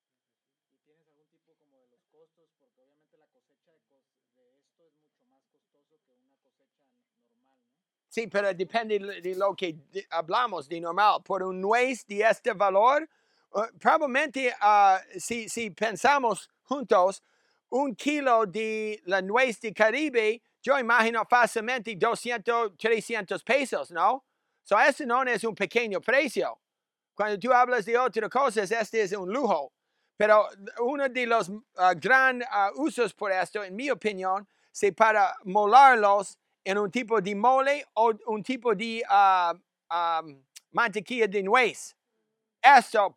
y tienes algún tipo como de los costos, porque obviamente la cosecha de, cos- de esto es mucho más costoso que una cosecha n- normal, ¿no? Sí, pero depende de lo que hablamos de normal. Por un nuez de este valor, uh, probablemente ah, si, si pensamos juntos, un kilo de la nuez de Caribe, yo imagino fácilmente 200, 300 pesos, ¿no? So, eso no es un pequeño precio. Cuando tú hablas de otras cosas, este es un lujo. Pero uno de los ah, gran ah, usos por esto, en mi opinión, es para molarlos en un tipo de mole o un tipo de ah, mantequilla de nuez. Esto,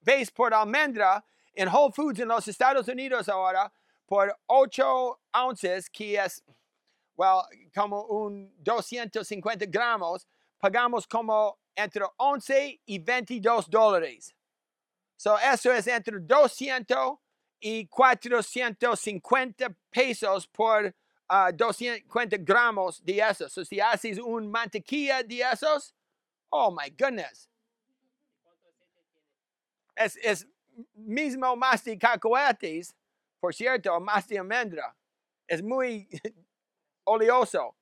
ves por almendra en Whole Foods en los Estados Unidos ahora, por 8 onzas, que es, well, como un 250 gramos, pagamos como entre 11 y 22 dólares. So, eso es entre 200 y 450 pesos por ah, 250 gramos de esos. So, si haces un mantequilla de esos, oh my goodness. Es, es mismo más de por cierto, más de almendra. Es muy oleoso.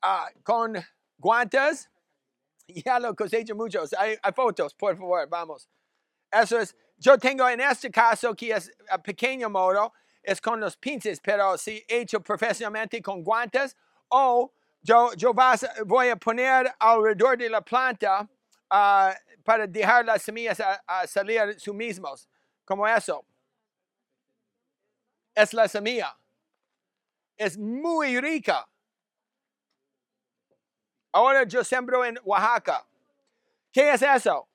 Ah, con guantes, ya lo cosecho muchos. Hay, hay fotos, por favor, vamos. Eso es, yo tengo en este caso que es pequeño modo, es con los pinces, pero si hecho profesionalmente con guantes o yo, yo vas, voy a poner alrededor de la planta ah, para dejar las semillas a, a salir sus mismos, como eso. Es la semilla. Es muy rica. Ahora yo sembro en Oaxaca. ¿Qué es eso?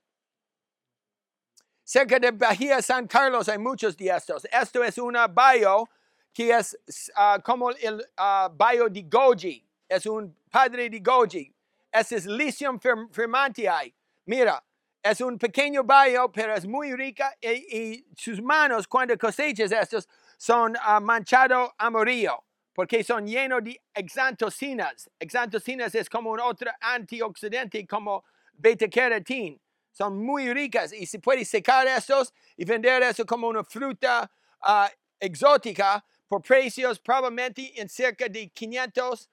Cerca de Bahía San Carlos hay muchos de estos. Esto es una bio que es ah, como el ah, bio de Goji. Es un padre de Goji. Es Lycium fir- firmantii. Mira, es un pequeño bio, pero es muy rica y, sus manos cuando cosechas estos son ah, manchado amarillo porque son llenos de exantocinas. Exantocinas es como un otro antioxidante como beta carotene. Son muy ricas y se puede secar estos y vender eso como una fruta ah, exótica por precios probablemente en cerca de 500,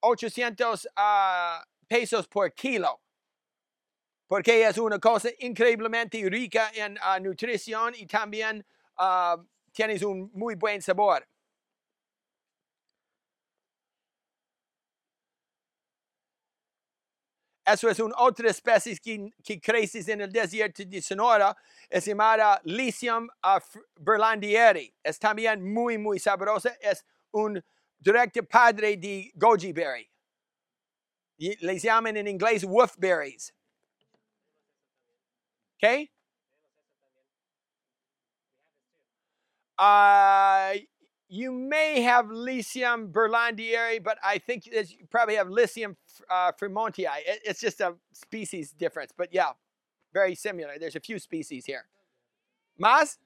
800 ah, pesos por kilo. Porque es una cosa increíblemente rica en ah, nutrición y también tienes un muy buen sabor. Eso es una otra especie que, que crece en el desierto de Sonora. Es llamada Lycium berlandieri. Es también muy, muy sabrosa. Es un directo padre de goji berry. Y les llaman en inglés wolfberries. ¿Ok? Uh, you may have Lycium berlandieri, but I think you probably have Lycium uh, fremontii. It- it's just a species difference, but yeah, very similar. There's a few species here. Más?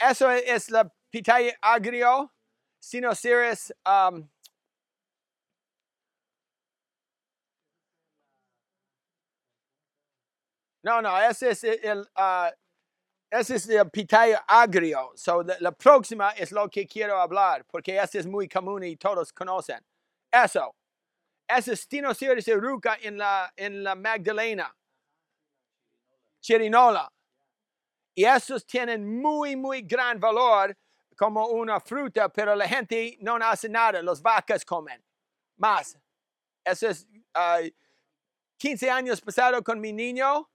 Eso es la pitaya agrio, Sinoceres. Um, no, no, ese es el, uh, ese es el pitaya agrio. So, la, la próxima es lo que quiero hablar, porque ese es muy común y todos conocen. Eso. Ese es Stenoceres eruca en la, en la Magdalena. Chirinola. Y esos tienen muy, muy gran valor como una fruta, pero la gente no hace nada. Las vacas comen. Más. Eso es ah, 15 años pasado con mi niño.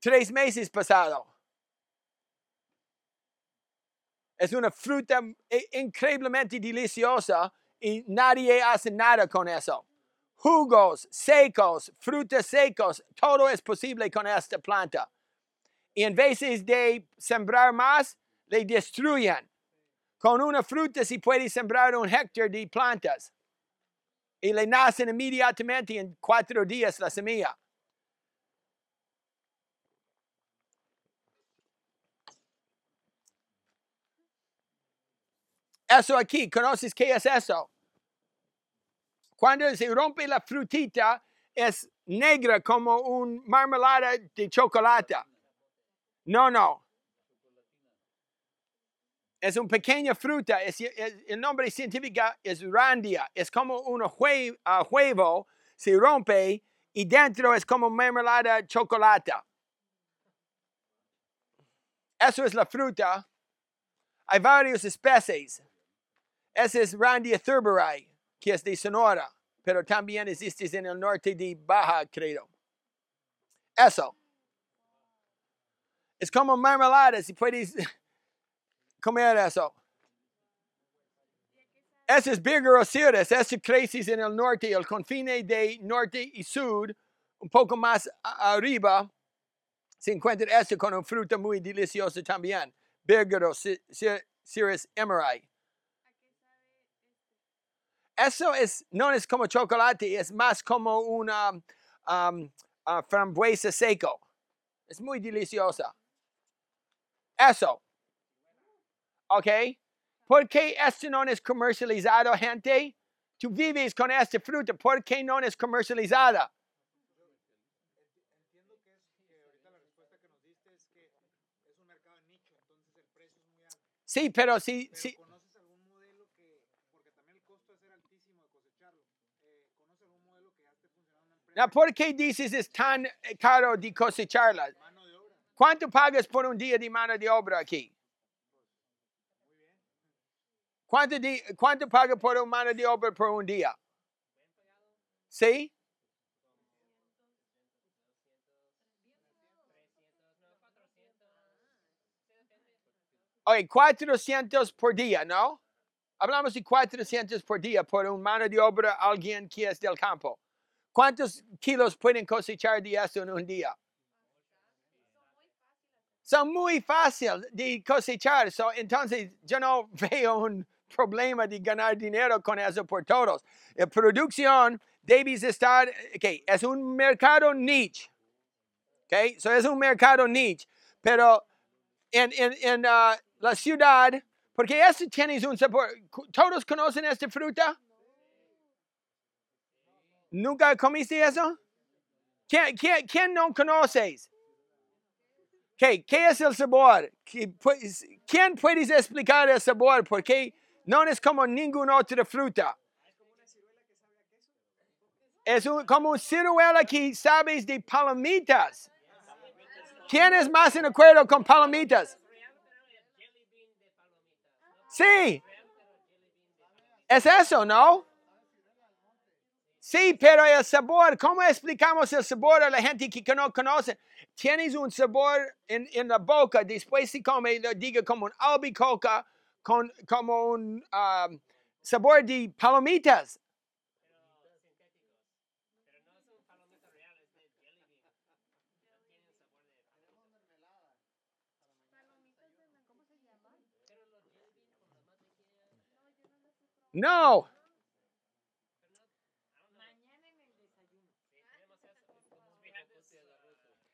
Tres meses pasado. Es una fruta i- increíblemente deliciosa y nadie hace nada con eso. Jugos secos, frutos secos, todo es posible con esta planta. Y en veces de sembrar más, le destruyen. Con una fruta se puede sembrar un hectare de plantas y le nacen inmediatamente en cuatro días la semilla. Eso aquí, ¿conoces qué es eso? Cuando se rompe la frutita, es negra como un marmelada de chocolate. No, no. Es una pequeña fruta. Es, es- el nombre científico es randia. Es como un ah, huevo, se rompe y dentro es como mermelada de chocolate. Eso es la fruta. Hay varias especies. Ese es Randia thurberi, que es de Sonora, pero también existe en el norte de Baja, creo. Eso. Es como mermelada, si puedes comer eso. Ese es Birgerosiris, ese crece en el norte, el confine de norte y sur, un poco más arriba, se encuentra este con un fruto muy delicioso también. Birgerosiris emerai. Eso es, no es como chocolate, es más como una um, ah, frambuesa seco. Es muy deliciosa. Eso. ¿Ok? ¿Por qué esto no es comercializado, gente? Tú vives con esta fruta, ¿por qué no es comercializada? Entiendo que es que ahorita la respuesta que nos diste es que es un mercado de nicho, entonces el precio es muy alto. Sí, pero sí, Pero sí. ¿conoces algún modelo que, porque también el costo de ser altísimo de cosecharlo, eh, ¿conoces algún modelo que ya esté ¿Por qué dices es tan eh, caro de cosecharlas? ¿Cuánto pagas por un día de mano de obra aquí? ¿Cuánto, di- cuánto paga por una mano de obra por un día? ¿Sí? Ok, 400 por día, ¿no? Hablamos de 400 por día por un mano de obra, alguien que es del campo. ¿Cuántos kilos pueden cosechar de eso en un día? Son muy fáciles de cosechar, so, entonces yo no veo un problema de ganar dinero con eso por todos. La producción debe estar, ok, es un mercado niche, ok, so es un mercado niche, pero en, en, en ah, la ciudad, porque este tiene un sabor, ¿todos conocen esta fruta? ¿Nunca comiste eso? ¿Quién, quién, quién no conoces? ¿Qué, ¿Qué es el sabor? ¿Qué, pues, ¿Quién puede explicar el sabor? Porque no es como ninguna otra fruta. Es un- como un ciruela que sabes de palomitas. ¿Quién es más en acuerdo con palomitas? Sí. Es eso, ¿no? Sí, pero el sabor, ¿cómo explicamos el sabor a la gente que no conoce? Tienes un sabor en, en la boca, después se come, lo diga como un albicoca, con, como un um, sabor de palomitas. No.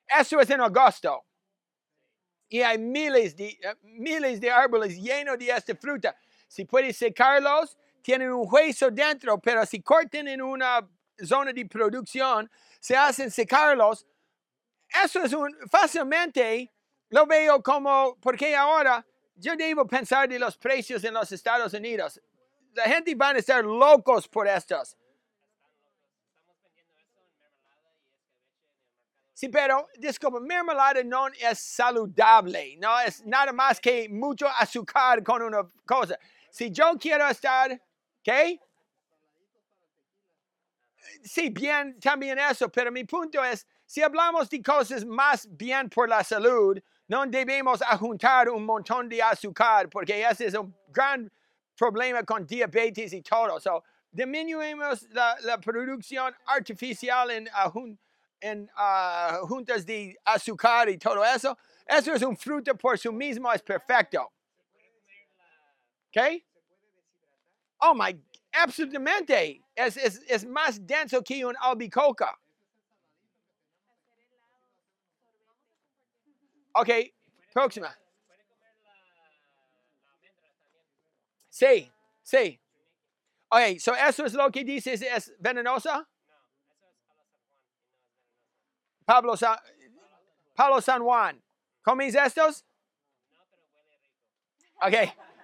Eso es en agosto. Y hay miles de, eh, miles de árboles llenos de esta fruta. Si puedes secarlos, tienen un hueso dentro, pero si cortan en una zona de producción, se hacen secarlos. Eso es un, fácilmente, lo veo como, porque ahora yo debo pensar de los precios en los Estados Unidos. La gente va a estar locos por estos. Sí, pero disculpa, mermelada no es saludable, no es nada más que mucho azúcar con una cosa. Si yo quiero estar, ¿qué? Sí, bien, también eso, pero mi punto es, si hablamos de cosas más bien por la salud, no debemos juntar un montón de azúcar, porque ese es un gran problema con diabetes y todo. So, disminuimos la, la producción artificial en, jun- en ah, juntas de azúcar y todo eso. Eso es un fruto por sí mismo, es perfecto. ¿Ok? Oh my, absolutamente. Es, es, es más denso que un albicoca. Ok, próxima. Sí, sí. Ok, so eso es lo que dices, es venenosa. Pablo San, Pablo San Juan. ¿Comes estos? Ok,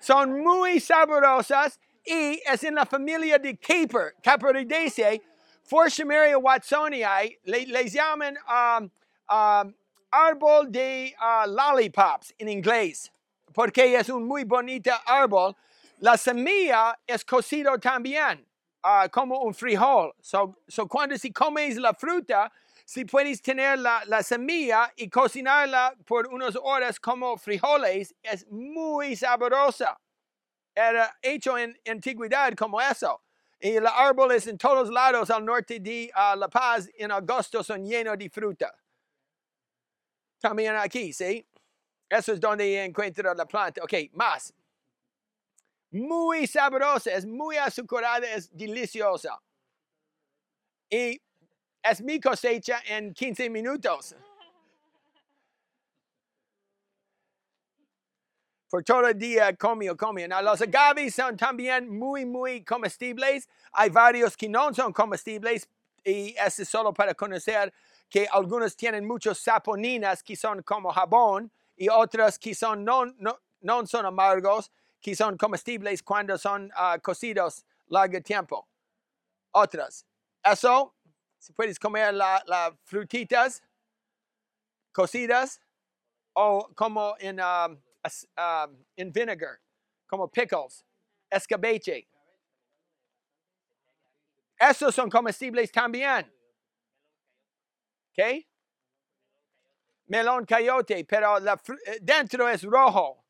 son muy saborosas y es en la familia de caper, Caperidaceae, Forcimeria watsonii, le, les llaman um, um, árbol de uh, lollipops en inglés, porque es un muy bonito árbol. La semilla es cocido también, ah, como un frijol. So, so cuando si comes la fruta, si puedes tener la, la semilla y cocinarla por unas horas como frijoles, es muy sabrosa. Era hecho en antigüedad como eso. Y los árboles en todos lados al norte de La Paz en agosto son llenos de fruta. También aquí, ¿sí? Eso es donde encuentro la planta. Ok, más. Muy sabrosa, es muy azucarada, es deliciosa. Y es mi cosecha en 15 minutos. Por todo el día comio, comio. Now, los agaves son también muy, muy comestibles. Hay varios que no son comestibles y eso es solo para conocer que algunos tienen muchos saponinas que son como jabón y otras que son no, no, no son amargos, que son comestibles cuando son ah, cocidos largo tiempo. Otras. Eso, si puedes comer las la frutitas cocidas o como en, um, um, en vinegar, como pickles, escabeche. Esos son comestibles también. ¿Ok? Melón cayote, pero eh, dentro es rojo.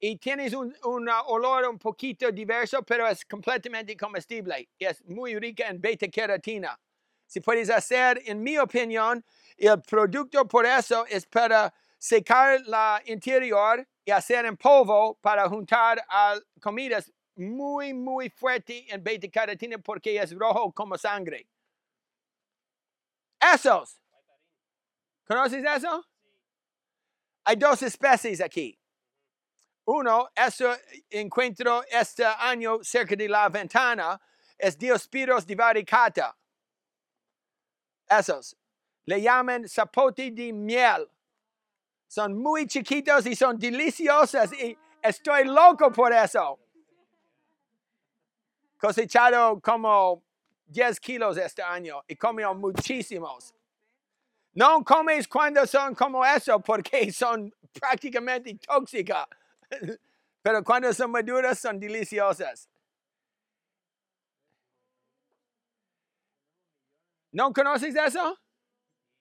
Y tienes un, un, uh, olor un poquito diverso, pero es completamente comestible. Y es muy rica en beta queratina. Si puedes hacer, en mi opinión, el producto por eso es para secar la interior y hacer en polvo para juntar a comidas muy, muy fuerte en beta carotina porque es rojo como sangre. Esos. ¿Conoces eso? Hay dos especies aquí. Uno, eso encuentro este año cerca de la ventana, es Diospiros divaricata. Le llaman zapote de miel. Son muy chiquitos y son deliciosas y estoy loco por eso. Cosechado como 10 kilos este año y comió muchísimos. No comes cuando son como eso porque son prácticamente tóxicas. Pero cuando son maduras son deliciosas. ¿No conoces eso?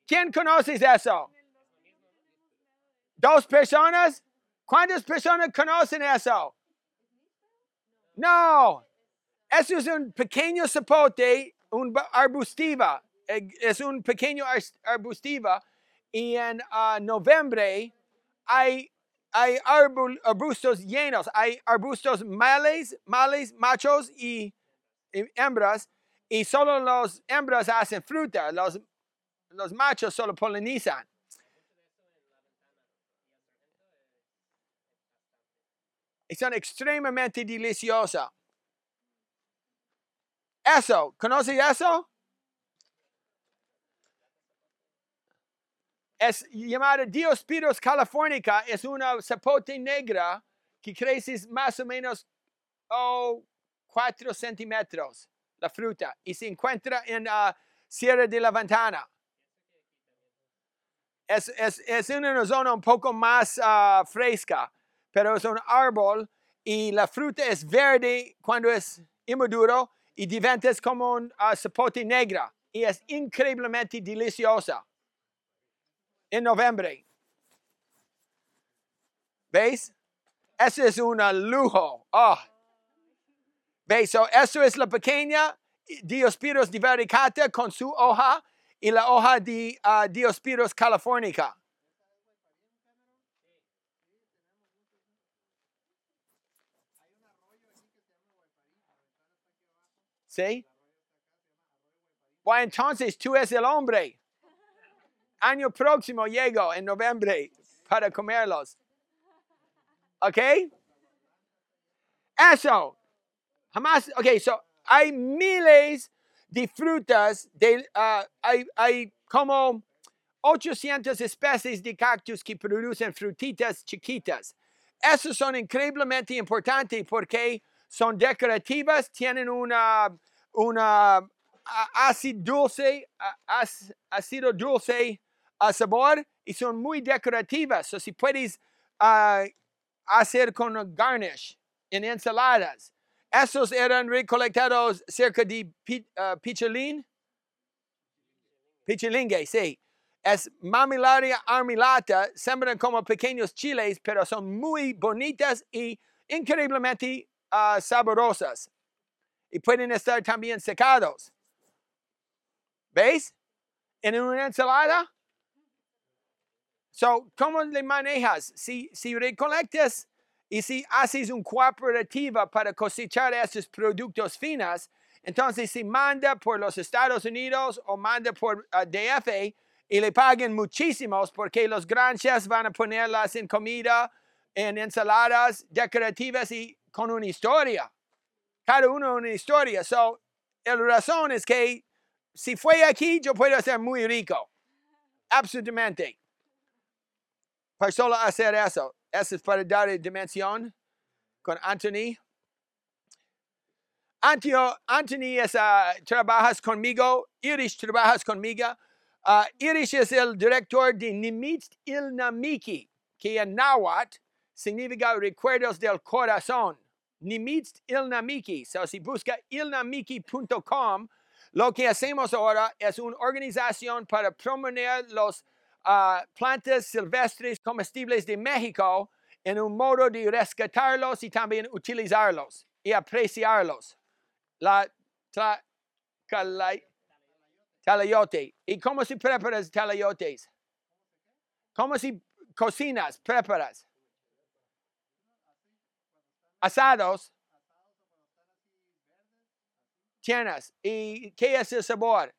¿Quién conoces eso? ¿Dos personas? ¿Cuántas personas conocen eso? No. Eso es un pequeño zapote, un arbustiva. Es un pequeño arbustiva. Y en ah, noviembre hay, arbustos llenos. Hay arbustos males, males, machos y hembras. Y solo los hembras hacen fruta. Los, los machos solo polinizan. y son extremadamente deliciosas. Eso, ¿conoces eso? Es llamada Diospyros californica, es una zapote negra que crece más o menos oh, 4 centímetros la fruta y se encuentra en la Sierra de la Ventana. Es, es, es una zona un poco más ah, fresca, pero es un árbol y la fruta es verde cuando es inmaduro y diventa es como un ah, zapote negra y es increíblemente deliciosa en noviembre. ¿Veis? Ese es un lujo. Ah, ¿Veis? So, eso es la pequeña Diospyros divaricata con su hoja y la hoja de ah, Diospyros californica. ¿Sí? Bueno, entonces tú eres el hombre. Año próximo llego en noviembre para comerlos. ¿Ok? Eso. Jamás, ok, so hay miles de frutas, de, ah, hay, como 800 especies de cactus que producen frutitas chiquitas. Esos son increíblemente importantes porque son decorativas, tienen una, ácido dulce, ácido dulce a sabor y son muy decorativas. So, si puedes ah, hacer con garnish en ensaladas. Esos eran recolectados cerca de Pi- ah, Pichilín. Pichilingue, sí. Es mamilaria armilata, sembran como pequeños chiles, pero son muy bonitas y increíblemente saborosas. Y pueden estar también secados. ¿Veis? En una ensalada. So, ¿cómo le manejas? Si, si recolectas y si haces una cooperativa para cosechar estos productos finos, entonces si manda por los Estados Unidos o manda por ah, DF y le paguen muchísimos porque los granjas van a ponerlas en comida, en ensaladas decorativas y con una historia. Cada uno una historia. So, la razón es que si fue aquí, yo puedo ser muy rico. Absolutamente. Para solo hacer eso. Es para dar dimensión con Anthony. Antio, Anthony es, ah, trabajas conmigo. Irish trabajas conmigo. Ah, Irish es el director de Nimitz Ilnamiki, que en náhuatl significa recuerdos del corazón. Nimitz Ilnamiki. So, si busca ilnamiki.com, lo que hacemos ahora es una organización para promover las plantas silvestres comestibles de México en un modo de rescatarlos y también utilizarlos y apreciarlos. La talayote. ¿Y cómo se preparas talayotes? ¿Cómo se cocinas, preparas? Asados. Tienes. ¿Y qué es el sabor?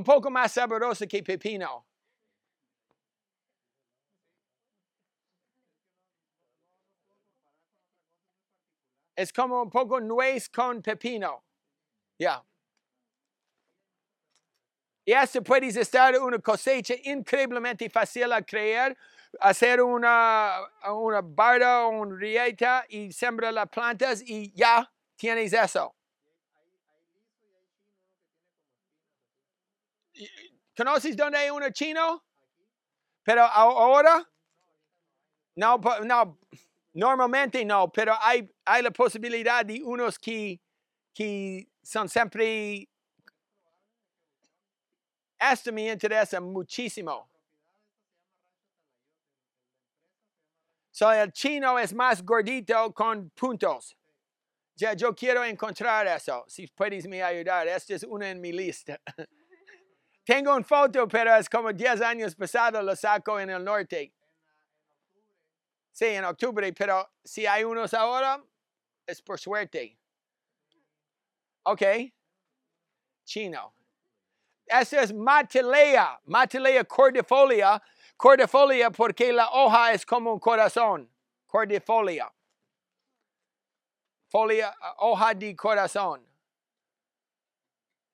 Un poco más sabroso que pepino. Es como un poco nuez con pepino. Ya. Y esto puedes estar una cosecha increíblemente fácil a crear, hacer una, una barda o una rieta y sembrar las plantas y ya tienes eso. ¿Conoces dónde hay uno chino? Pero ahora, no, no, normalmente no, pero hay, hay la posibilidad de unos que, que son siempre esto me interesa muchísimo. So, el chino es más gordito con puntos. Ya, yo quiero encontrar eso. Si puedes me ayudar. Este es uno en mi lista. Tengo una foto, pero es como 10 años pasado, lo saco en el norte. Sí, en octubre, pero si hay unos ahora, es por suerte. Ok. Chino. Esa es Matilea, Matilea cordifolia, cordifolia porque la hoja es como un corazón, cordifolia. Folia, hoja de corazón.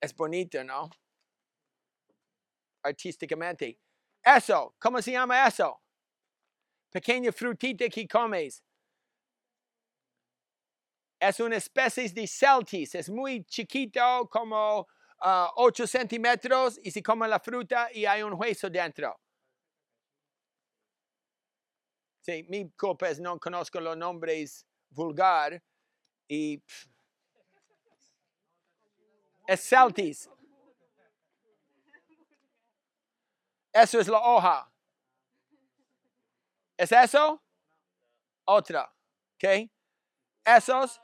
Es bonito, ¿no? Artísticamente. Eso, ¿cómo se llama eso? Pequeña frutita que comes. Es una especie de celtis, es muy chiquito, como 8 centímetros, y se come la fruta y hay un hueso dentro. Sí, mi culpa es no conozco los nombres vulgar y pff, es celtis. Eso es la hoja. ¿Es eso? Otra. ¿Ok? Esos.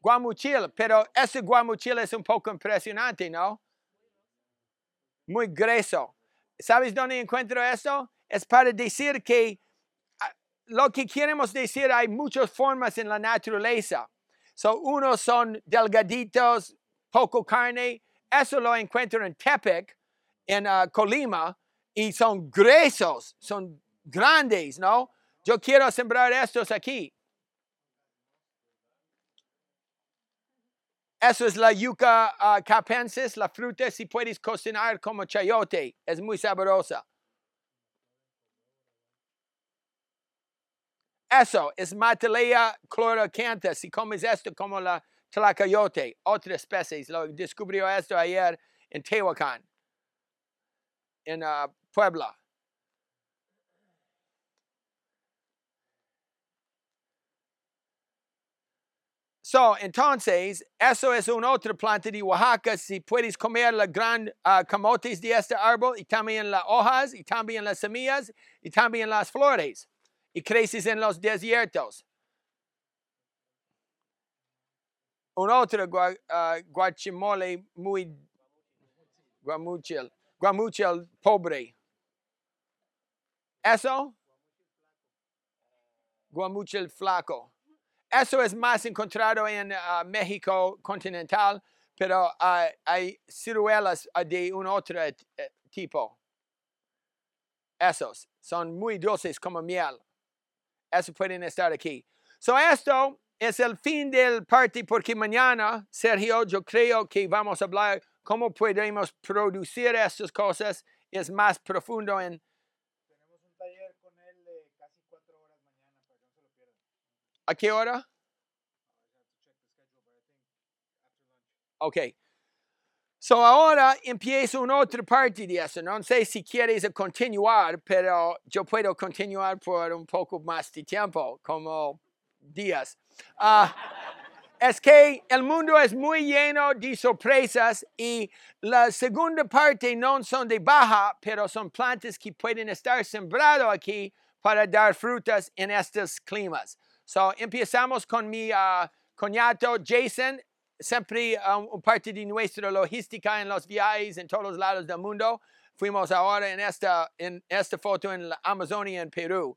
Guamuchil, pero ese guamuchil es un poco impresionante, ¿no? Muy grueso. ¿Sabes dónde encuentro esto? Es para decir que ah, lo que queremos decir, hay muchas formas en la naturaleza. So, unos son delgaditos, poco carne. Eso lo encuentro en Tepic, en ah, Colima, y son gruesos, son grandes, ¿no? Yo quiero sembrar estos aquí. Eso es la yuca ah, capensis, la fruta, si puedes cocinar como chayote, es muy sabrosa. Eso es Matalea chlorocantha, si comes esto como la tlacayote, otra especie, lo descubrió esto ayer en Tehuacán, en ah, Puebla. So, entonces, eso es una otra planta de Oaxaca. Si puedes comer la gran ah, camotes de este árbol, y también las hojas, y también las semillas, y también las flores, y creces en los desiertos. Un otro gua- ah, guachimole muy guamuchil, guamuchil pobre. Eso, guamuchil flaco. Eso es más encontrado en ah, México continental, pero ah, hay ciruelas de un otro eh, tipo. Esos son muy dulces como miel. Eso pueden estar aquí. So esto es el fin del parte porque mañana, Sergio, yo creo que vamos a hablar cómo podemos producir estas cosas. Es más profundo en Tenemos un taller con él de casi cuatro horas mañana para que no se lo pierdan. ¿A qué hora? Ok. So ahora empiezo una otra parte de eso. No sé si quieres continuar, pero yo puedo continuar por un poco más de tiempo, como días. Ah, es que el mundo es muy lleno de sorpresas y la segunda parte no son de baja, pero son plantas que pueden estar sembradas aquí para dar frutas en estos climas. So empezamos con mi ah, coñato Jason siempre un parte de nuestra logística en los viajes en todos lados del mundo. Fuimos ahora en esta, en esta foto en la Amazonia, en Perú.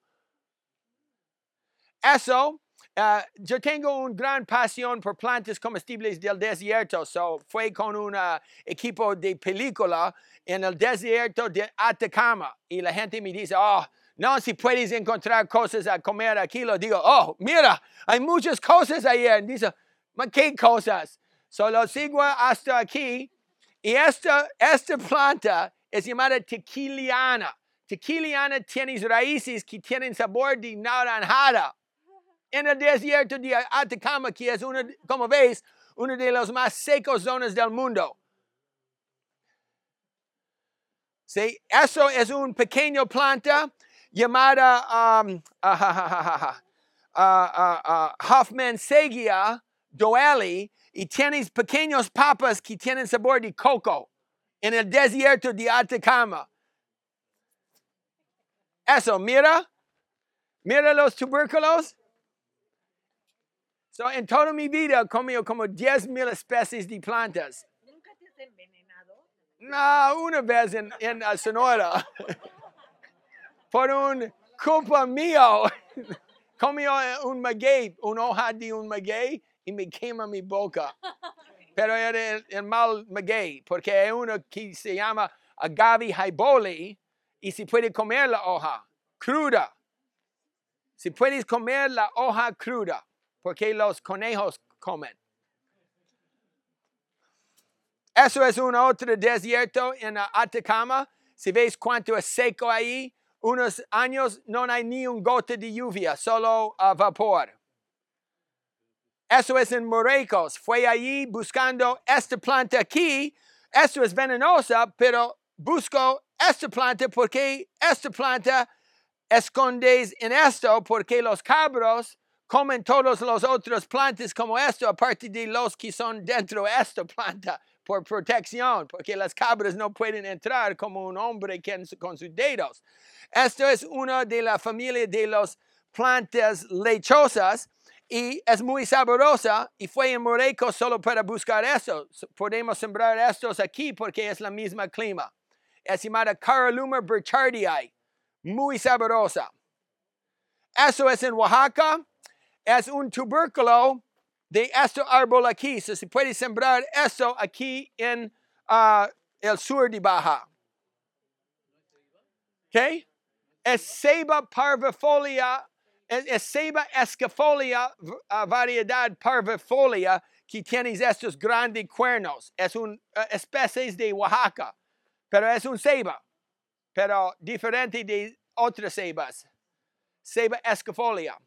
Eso, ah, yo tengo una gran pasión por plantas comestibles del desierto. So, fue con un ah, equipo de película en el desierto de Atacama. Y la gente me dice, oh, no, si puedes encontrar cosas a comer aquí, lo digo, oh, mira, hay muchas cosas ayer. Dice, "Ma, ¿qué cosas? Solo sigo hasta aquí. Y esta, esta planta es llamada tequiliana. Tequiliana tiene raíces que tienen sabor de naranjada. En el desierto de Atacama, que es, una, como veis, una de las más secos zonas del mundo. Sí, eso es un pequeño planta llamada um, ah, ah, ah, Hoffman Segia Doeli y tienes pequeños papas que tienen sabor de coco en el desierto de Atacama. Eso, mira, mira los tubérculos. So, en toda mi vida he comido como 10 mil especies de plantas. ¿Nunca te has envenenado? No, una vez en, en uh, Sonora. Por un culpa mío. Comió un maguey, una hoja de un maguey y me quema mi boca. Pero era el, el mal maguey, porque hay uno que se llama agave haiboli y se puede comer la hoja cruda. Si puedes comer la hoja cruda, porque los conejos comen. Eso es un otro desierto en Atacama. Si ves cuánto es seco ahí, unos años no hay ni un gota de lluvia, solo uh, vapor. Eso es en Morecos. Fue allí buscando esta planta aquí. Esto es venenosa, pero busco esta planta porque esta planta escondes en esto porque los cabros comen todos los otros plantas como esto, aparte de los que son dentro de esta planta. por protección, porque las cabras no pueden entrar como un hombre con sus dedos. Esto es una de la familia de las plantas lechosas y es muy sabrosa y fue en Moreco solo para buscar eso. Podemos sembrar estos aquí porque es la misma clima. Es llamada Caroluma burchardii, muy sabrosa. Eso es en Oaxaca. Es un tubérculo de este árbol aquí. Se puede sembrar eso aquí en ah, el sur de Baja. ¿Ok? Es ceiba parvifolia, es, es ceiba esquifolia, v- ah, variedad parvifolia, que tiene estos grandes cuernos. Es una especie de Oaxaca, pero es un ceiba, pero diferente de otras ceibas. Ceiba esquifolia.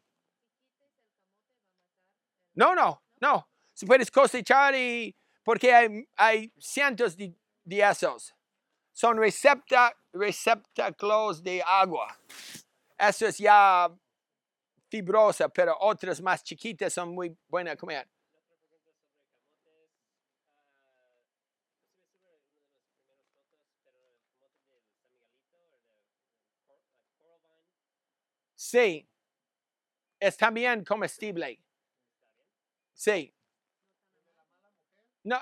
No, no, no. Si puedes cosechar y porque hay, hay cientos de, de esos. Son recepta, receptáculos de agua. Eso es ya fibrosa, pero otras más chiquitas son muy buenas a comer. Sí. Es también comestible. Sí. No,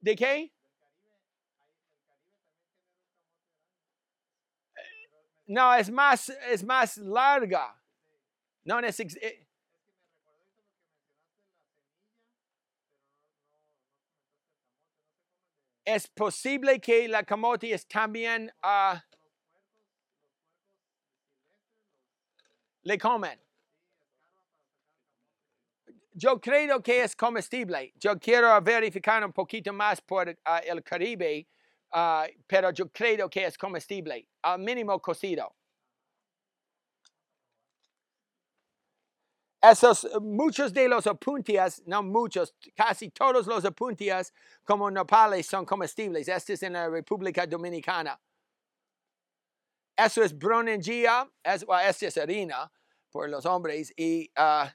¿de qué? No, es más, es más larga. No es eh, es posible que la camote es también ah, le comen. Yo creo que es comestible. Yo quiero verificar un poquito más por ah, el Caribe, ah, pero yo creo que es comestible, al mínimo cocido. Esos, muchos de los apuntias, no muchos, casi todos los apuntias como nopales son comestibles. Este es en la República Dominicana. Eso es bronengia, es, este es harina por los hombres. Y uh,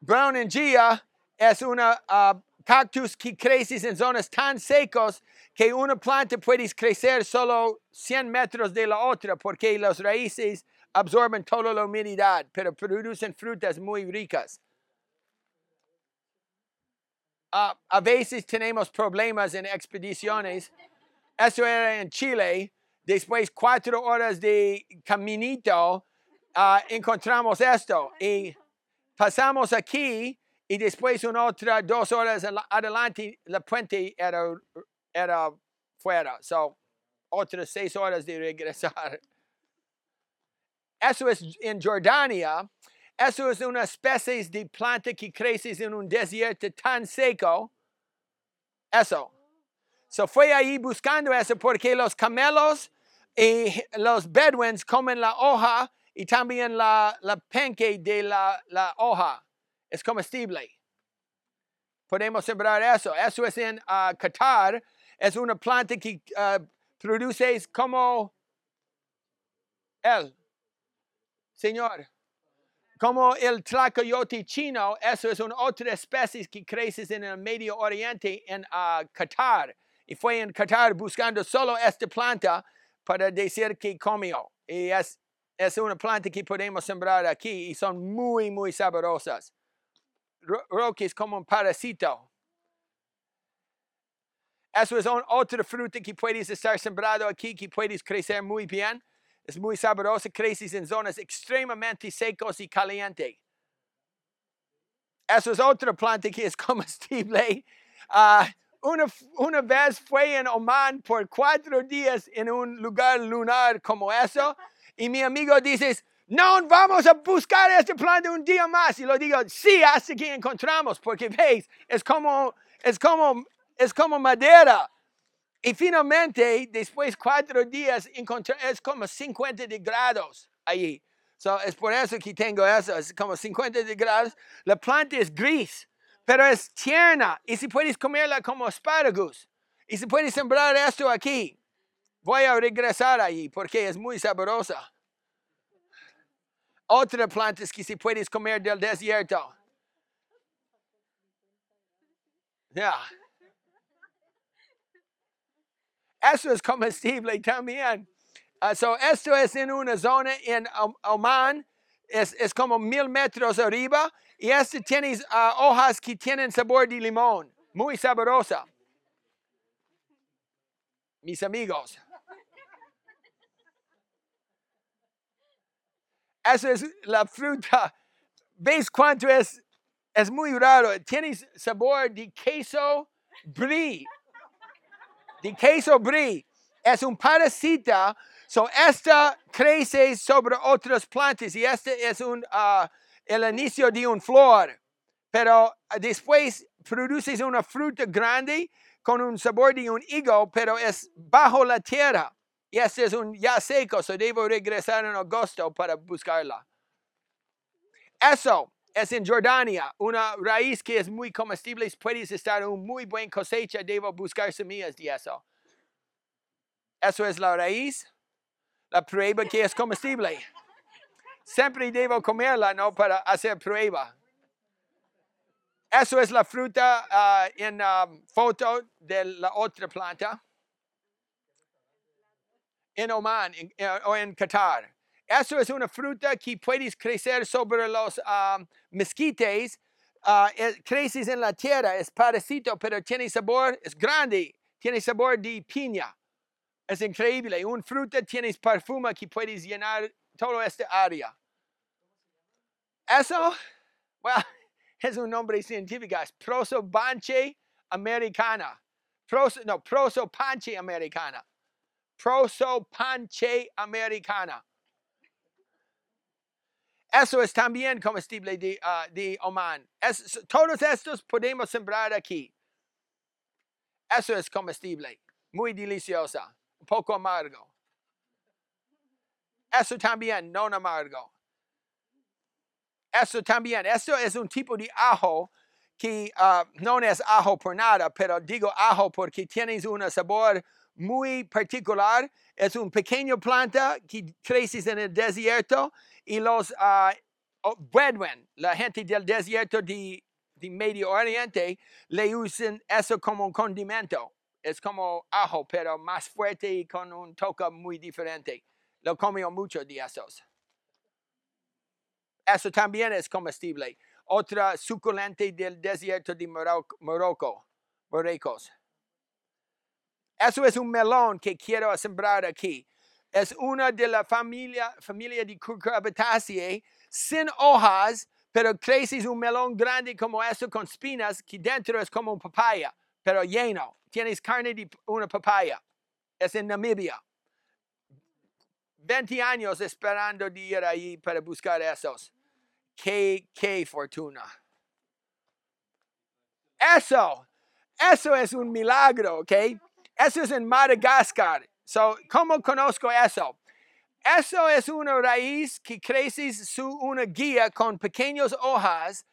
bronengia es una uh, cactus que crece en zonas tan secos que una planta puede crecer solo 100 metros de la otra porque las raíces absorben toda la humedad, pero producen frutas muy ricas. Ah, a veces tenemos problemas en expediciones. Eso era en Chile. Después cuatro horas de caminito, ah, encontramos esto y pasamos aquí y después una otra dos horas adelante la puente era, era fuera. So, otras seis horas de regresar. Eso es en Jordania. Eso es una especie de planta que crece en un desierto tan seco. Eso. So fue ahí buscando eso porque los camelos y los bedouins comen la hoja y también la, la penque de la, la hoja. Es comestible. Podemos sembrar eso. Eso es en ah, Qatar. Es una planta que ah, produce como el Señor, como el tlacoyote chino, eso es una otra especie que crece en el Medio Oriente, en ah, Qatar. Y fue en Qatar buscando solo esta planta para decir que comió. Y es, es una planta que podemos sembrar aquí y son muy, muy saborosas. Ro- Roque es como un parasito. Eso es un- otra fruta que puedes estar sembrado aquí, que puedes crecer muy bien. Es muy sabrosa, crece en zonas extremadamente secos y calientes. Eso es otra planta que es comestible. Ah, una, una vez fue en Oman por cuatro días en un lugar lunar como eso y mi amigo dice, no vamos a buscar esta planta un día más. Y lo digo, sí, hasta que encontramos, porque veis, es como, es como, es como madera. Y finalmente, después de cuatro días, es como 50 de grados allí. So, es por eso que tengo eso, es como 50 de grados. La planta es gris, pero es tierna. Y si puedes comerla como espárragos. Y si puedes sembrar esto aquí. Voy a regresar allí porque es muy sabrosa. Otra planta es que si puedes comer del desierto. Ya. Eso es comestible también. Ah, so esto es en una zona en Om- Oman, es, es como mil metros arriba, y este tiene ah, hojas que tienen sabor de limón, muy sabrosa. Mis amigos. Eso es la fruta. ¿Ves cuánto es? Es muy raro. Tiene sabor de queso brie. De queso brie. Es un parasita. So, esta crece sobre otras plantas y este es un, ah, el inicio de un flor. Pero ah, después produces una fruta grande con un sabor de un higo, pero es bajo la tierra. Y este es un ya seco, so debo regresar en agosto para buscarla. Eso es en Jordania, una raíz que es muy comestible. Puedes estar un muy buen cosecha, debo buscar semillas de eso. Eso es la raíz, la prueba que es comestible. Siempre debo comerla, ¿no? Para hacer prueba. Eso es la fruta ah, en um, foto de la otra planta. En Oman en- eh, o en Qatar. Eso es una fruta que puedes crecer sobre los um, mezquites. es- creces en la tierra, es parasito, pero tiene sabor, es grande, tiene sabor de piña. Es increíble. Un fruta tienes perfume que puedes llenar toda esta área. Eso, well, es un nombre científico, es Prosobanche americana. Proso, no, Prosopanche americana. Prosopanche americana. Eso es también comestible de, ah, de Oman. Es- todos estos podemos sembrar aquí. Eso es comestible, muy deliciosa, poco amargo. Eso también, no amargo. Eso también, eso es un tipo de ajo que ah, no es ajo por nada, pero digo ajo porque tienes un sabor muy particular. Es un pequeño planta que crece en el desierto y los ah, oh, Bedouin, la gente del desierto de, de Medio Oriente, le usan eso como un condimento. Es como ajo, pero más fuerte y con un toque muy diferente. Lo comió mucho de esos. Eso también es comestible. Otra suculente del desierto de Morocco, Morecos. Eso es un melón que quiero sembrar aquí. Es una de la familia, familia de Cucurbitaceae, sin hojas, pero crece un melón grande como eso con espinas, que dentro es como un papaya, pero lleno. Tienes carne de una papaya. Es en Namibia. 20 años esperando de ir ahí para buscar esos. Qué, qué fortuna. Eso, eso es un milagro, ¿ok? Eso es en Madagascar. So, ¿Cómo conozco eso? Eso es una raíz que crece su una guía con pequeñas hojas.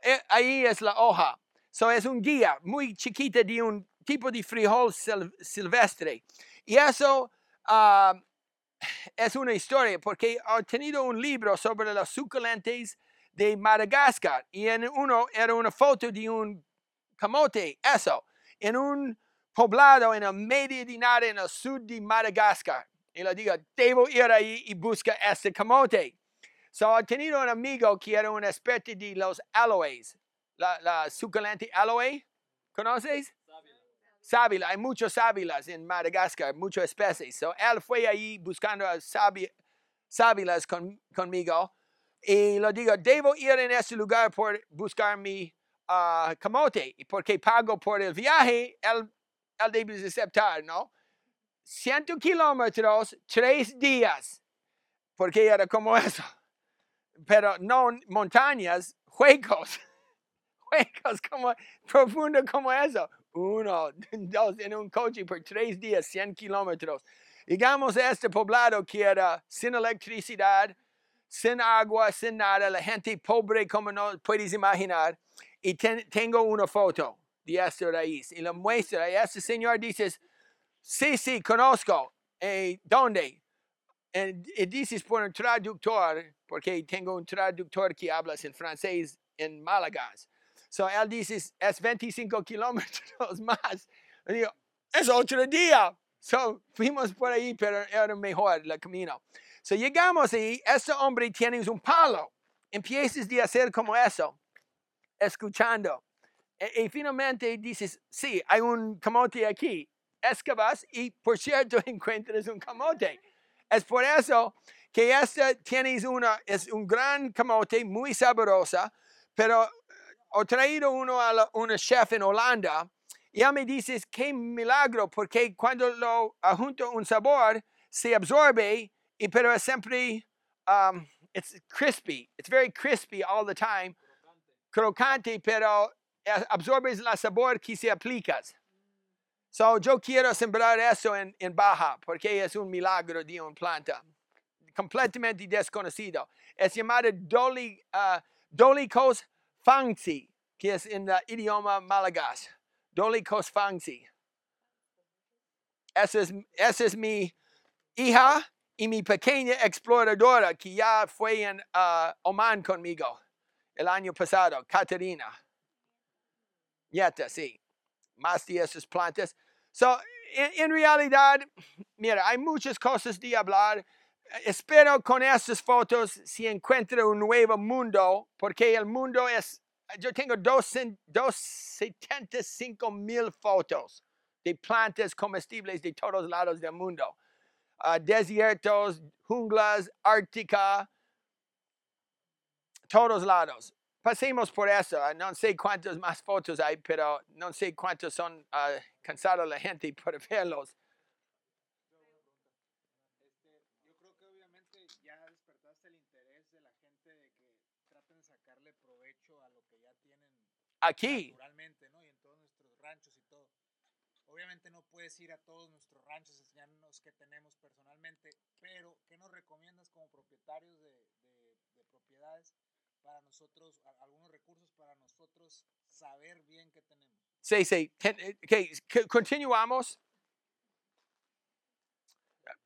Eh, ahí es la hoja. So, es un guía muy chiquita de un tipo de frijol sil- silvestre. Y eso ah, es una historia porque he tenido un libro sobre los suculentes de Madagascar y en uno era una foto de un camote, eso, en un poblado en el nada en el sur de Madagascar. Y le digo, debo ir ahí y buscar este camote. So, he tenido un amigo que era un experto de los aloes, la, la suculente aloe, ¿conoces? sábila, hay muchos sábilas en Madagascar, muchas especies. So, él fue ahí buscando sábilas con- conmigo y le digo, debo ir en ese lugar por buscar mi ah, camote, porque pago por el viaje, él, debe aceptar, ¿no? 100 kilómetros, tres días, porque era como eso. Pero no montañas, huecos, huecos como profundo como eso uno, dos, en un coche por tres días, 100 kilómetros. Llegamos a este poblado que era sin electricidad, sin agua, sin nada, la gente pobre como no puedes imaginar. Y ten- tengo una foto de esta raíz y la muestra. Y este señor dice, sí, sí, conozco. Eh, ¿Dónde? Y, y por un traductor, porque tengo un traductor que habla en francés en Málaga. So él dice, es 25 kilómetros más. Le digo, es otro día. So, fuimos por ahí, pero era mejor el camino. So, llegamos y este hombre tiene un palo. Empiezas de hacer como eso, escuchando. E- Y, finalmente dices, sí, hay un camote aquí. Excavas y, por cierto, encuentras un camote. Es por eso que este tienes una, es un gran camote muy sabrosa, pero he traído uno a la- una chef en Holanda y ella me dice, qué milagro, porque cuando lo junto un sabor, se absorbe, y, pero es siempre, um, it's crispy, it's very crispy all the time, crocante, pero eh, absorbes la sabor que se aplicas. So, yo quiero sembrar eso en, en Baja, porque es un milagro de una planta, completamente desconocido. Es llamado Doli, uh, Dolicos fangsi, que es en el idioma malagas. Dolicos fangsi. Esa es, esa es mi hija y mi pequeña exploradora que ya fue en uh, Oman conmigo el año pasado, Caterina. Nieta, sí. Más de esas plantas. So, en, en realidad, mira, hay muchas cosas de hablar. Espero con estas fotos se encuentre un nuevo mundo, porque el mundo es, yo tengo dos, 275 mil fotos de plantas comestibles de todos lados del mundo. Uh, desiertos, junglas, ártica, todos lados. Pasemos por eso. uh, No sé cuántas más fotos hay, pero no sé cuántos son uh, cansados la gente por verlos. Que que que Aquí, naturalmente, ¿no? Y en todos nuestros ranchos y todo. Obviamente no puedes ir a todos nuestros ranchos, enseñarnos qué tenemos personalmente, pero ¿qué nos recomiendas como propietarios de, de- de propiedades para nosotros, algunos recursos para nosotros saber bien qué tenemos? sí, sí. Eh, okay, continuamos.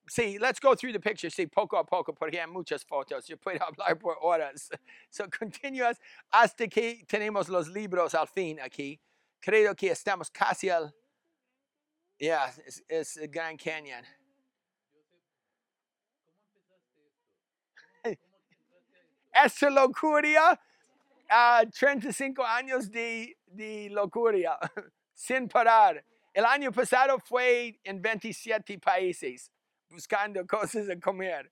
Sí, let's go through the picture, sí, poco a poco, porque hay muchas fotos. Yo puedo hablar por horas. So, continúas hasta que tenemos los libros al fin aquí. Creo que estamos casi al. Yeah, es, es el Grand Canyon. Esa locura, ah, 35 años de, de locura, sin parar. El año pasado fue en 27 países, buscando cosas de comer.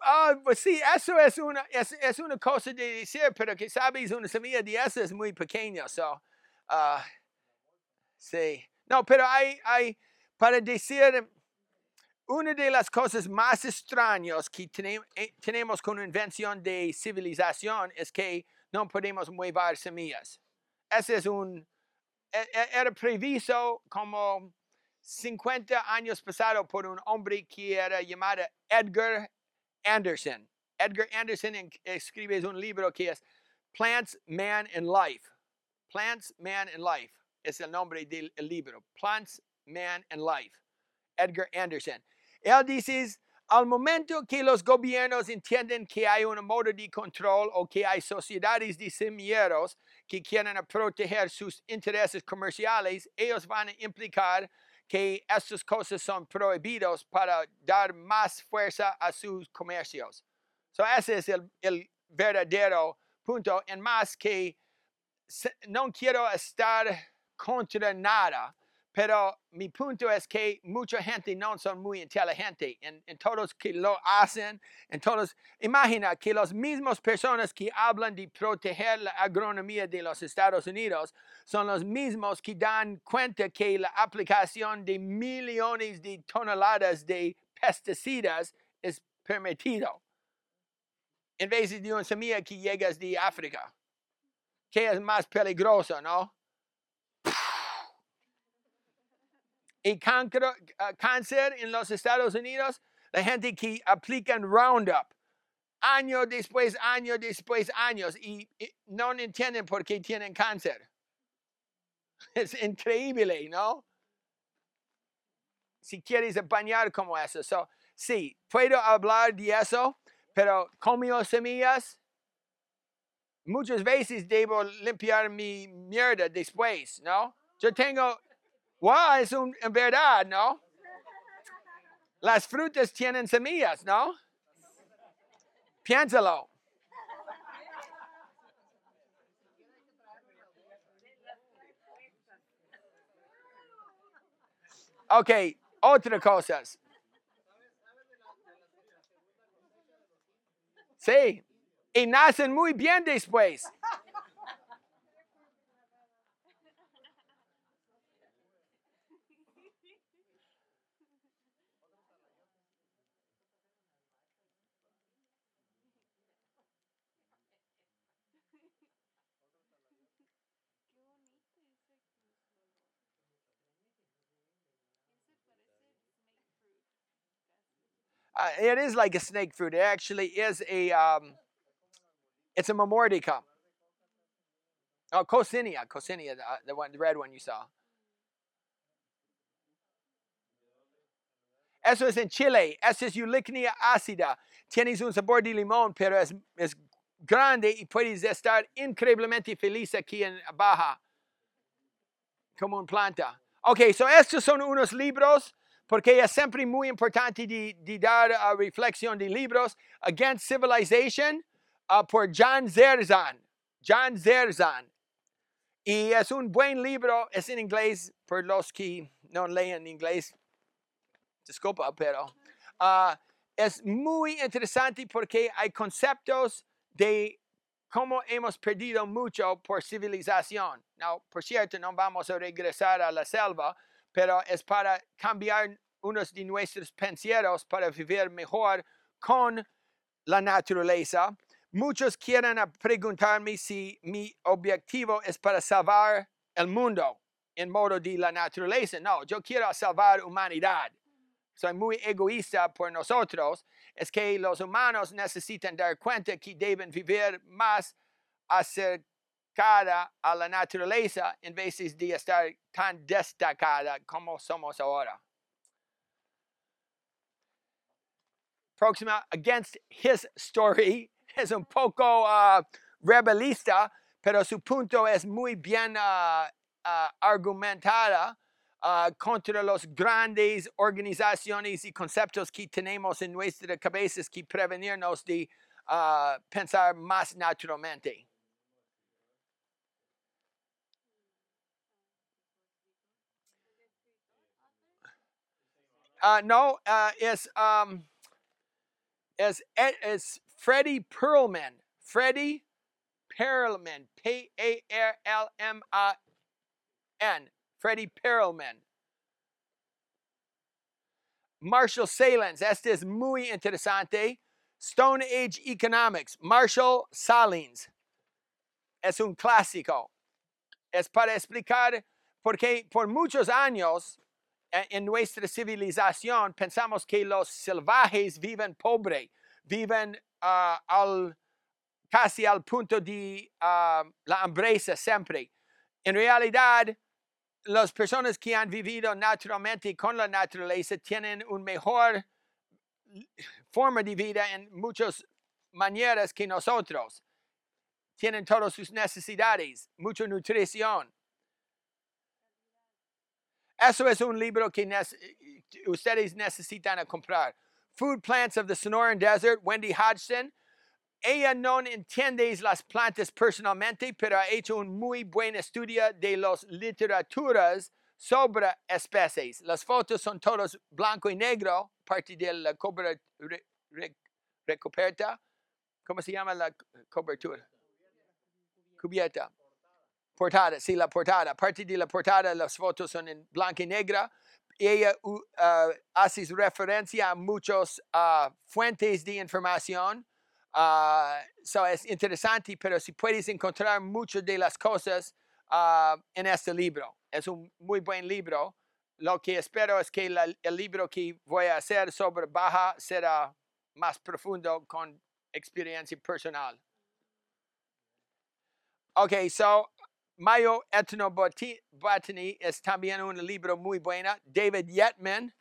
Ah, pues sí, eso es una, es, es una cosa de decir, pero que sabes, una semilla de esa es muy pequeña. So, ah, sí. No, pero hay, hay, para decir, una de las cosas más extrañas que eh, tenemos con invención de civilización es que no podemos mover semillas. Ese es un, e- e- era previsto como 50 años pasado por un hombre que era llamado Edgar Anderson. Edgar Anderson escribe un libro que es Plants, Man and Life. Plants, Man and Life es el nombre del el libro. Plants, Man and Life. Edgar Anderson. Él dice, al momento que los gobiernos entienden que hay un modo de control o que hay sociedades de semilleros que quieren proteger sus intereses comerciales, ellos van a implicar que estas cosas son prohibidos para dar más fuerza a sus comercios. So ese es el, el verdadero punto. En más que no quiero estar contra nada, pero mi punto es que mucha gente no son muy inteligente en, en todos que lo hacen, en todos, imagina que las mismas personas que hablan de proteger la agronomía de los Estados Unidos son los mismos que dan cuenta que la aplicación de millones de toneladas de pesticidas es permitido. En vez de una semilla que llegas de África, que es más peligroso, ¿no? Y ah, cáncer en los Estados Unidos, la gente que aplican Roundup, año después, año después, años, y, y no entienden por qué tienen cáncer. Es increíble, ¿no? Si quieres bañar como eso. So, sí, puedo hablar de eso, pero comió semillas. muchas veces debo limpiar mi mierda después, ¿no? Yo tengo, wow, es un, verdad, ¿no? Las frutas tienen semillas, ¿no? Piénsalo. Ok, otra cosas. Sí, y nacen muy bien después. Uh, it is like a snake fruit. It actually is a, um, it's a memordica. Oh, cocinia, cocinia, the, uh, the one, the red one you saw. Eso es en Chile. Eso es Eulychnia ácida. Tienes un sabor de limón, pero es, es grande y puedes estar increíblemente feliz aquí en Baja. Como una planta. Ok, so estos son unos libros porque es siempre muy importante de, de dar uh, reflexión de libros. Against Civilization uh, por John Zerzan. John Zerzan. Y es un buen libro, es en inglés, por los que no leen inglés. Disculpa, pero uh, es muy interesante porque hay conceptos de cómo hemos perdido mucho por civilización. No, por cierto, no vamos a regresar a la selva, pero es para cambiar unos de nuestros penseros para vivir mejor con la naturaleza. Muchos quieren preguntarme si mi objetivo es para salvar el mundo en modo de la naturaleza. No, yo quiero salvar humanidad. Soy muy egoísta por nosotros. Es que los humanos necesitan dar cuenta que deben vivir más a la naturaleza en vez de estar tan destacada como somos ahora. Próxima, Against His Story, es un poco uh, rebelista, pero su punto es muy bien uh, argumentada contra las grandes organizaciones y conceptos que tenemos en nuestras cabezas que prevenirnos de pensar más naturalmente. No, es, um, es, es Freddie Perlman. Freddie Perlman. P-A-R-L-M-A-N. Freddie Perlman. Marshall Salins. Este es muy interesante. Stone Age Economics. Marshall Salins. Es un clásico. Es para explicar porque por muchos años en nuestra civilización pensamos que los salvajes viven pobre, viven uh, al, casi al punto de uh, la hambreza siempre. En realidad, las personas que han vivido naturalmente con la naturaleza tienen una mejor forma de vida en muchas maneras que nosotros. Tienen todas sus necesidades, mucha nutrición. Eso es un libro que ustedes necesitan comprar. Food Plants of the Sonoran Desert, Wendy Hodgson. Ella no entiende las plantas personalmente, pero ha hecho un muy buen estudio de las literaturas sobre especies. Las fotos son todas blanco y negro, parte de la cobertura. ¿Cómo se llama la cobertura? Cubierta. Portada, sí, la portada. Parte de la portada, las fotos son en blanco y negra. Ella uh, hace referencia a muchas uh, fuentes de información Uh, so es interesante, pero si puedes encontrar muchas de las cosas en este libro. Es un muy buen libro. Lo que espero es que el libro que voy a hacer sobre Baja será más profundo con experiencia personal. Ok, so Mayo Ethnobotany es también un libro muy bueno. David Yetman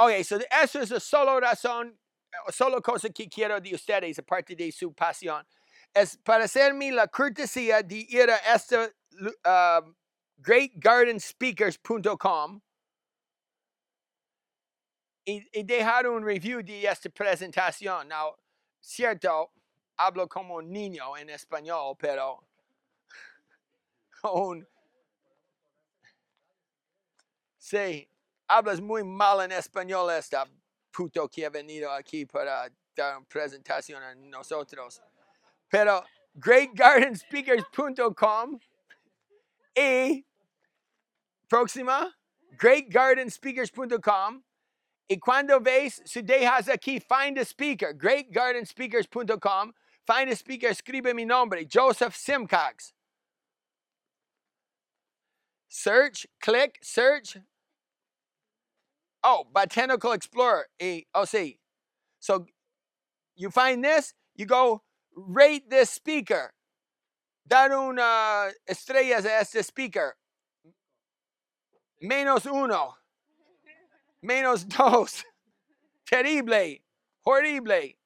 Ok, so eso es la solo razón, eh, solo cosa que quiero de ustedes, aparte de su pasión. Es para hacerme la cortesía de ir a este uh, greatgardenspeakers.com y, y dejar un review de esta presentación. Now, cierto, hablo como niño en español, pero un, sí, hablas muy mal en español esta puto que ha venido aquí para dar una presentación a nosotros. Pero greatgardenspeakers.com y próxima greatgardenspeakers.com y cuando ves, si dejas aquí, find a speaker, greatgardenspeakers.com, find a speaker, escribe mi nombre, Joseph Simcox. Search, click, search. Oh, Botanical Explorer. Y, oh, see. So you find this, you go rate this speaker. Dar una estrellas a este speaker. Menos uno. Menos dos. Terrible. Horrible.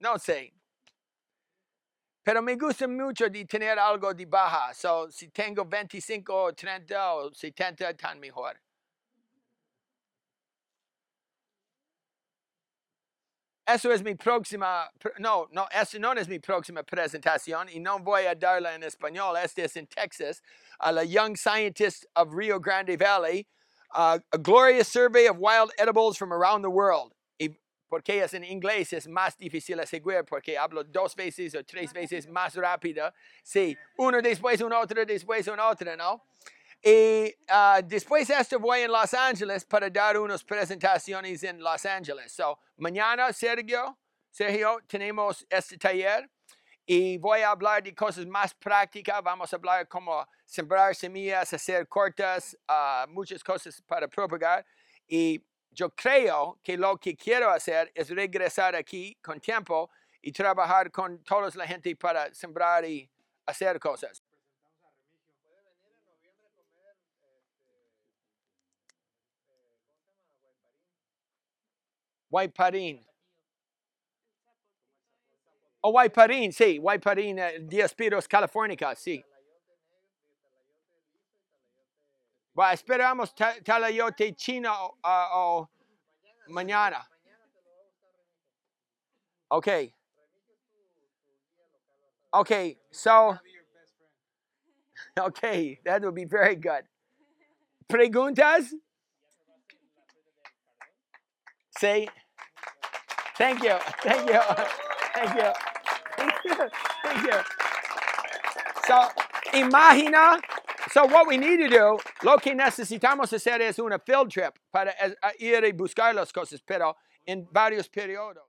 No sé. Pero me gusta mucho de tener algo de baja. So, si tengo 25 30 o 70, tan mejor. Eso es mi próxima, no, no, eso no es mi próxima presentación y no voy a darla en español. Este es en Texas, a la Young Scientist of Rio Grande Valley, uh, a glorious survey of wild edibles from around the world. Y porque es en inglés es más difícil de seguir porque hablo dos veces o tres veces más rápido. Sí, uno después un otro, después un otro, ¿no? Y uh, después de esto voy en Los Ángeles para dar unas presentaciones en Los Ángeles. So, mañana, Sergio, Sergio, tenemos este taller y voy a hablar de cosas más prácticas. Vamos a hablar cómo sembrar semillas, hacer cortas, uh, muchas cosas para propagar. Y yo creo que lo que quiero hacer es regresar aquí con tiempo y trabajar con toda la gente para sembrar y hacer cosas. Guayparín. O Guayparín, sí, Guayparín, eh, Diaspiros Californica, sí. Bueno, esperamos ta- talayote chino uh, o mañana. Okay. Okay, so, okay, that would be very good. Preguntas? Sí. Thank you, thank you, thank you, thank you. So, imagina, so what we need to do, lo que necesitamos hacer es una field trip para eh, ir y buscar las cosas, pero en varios periodos.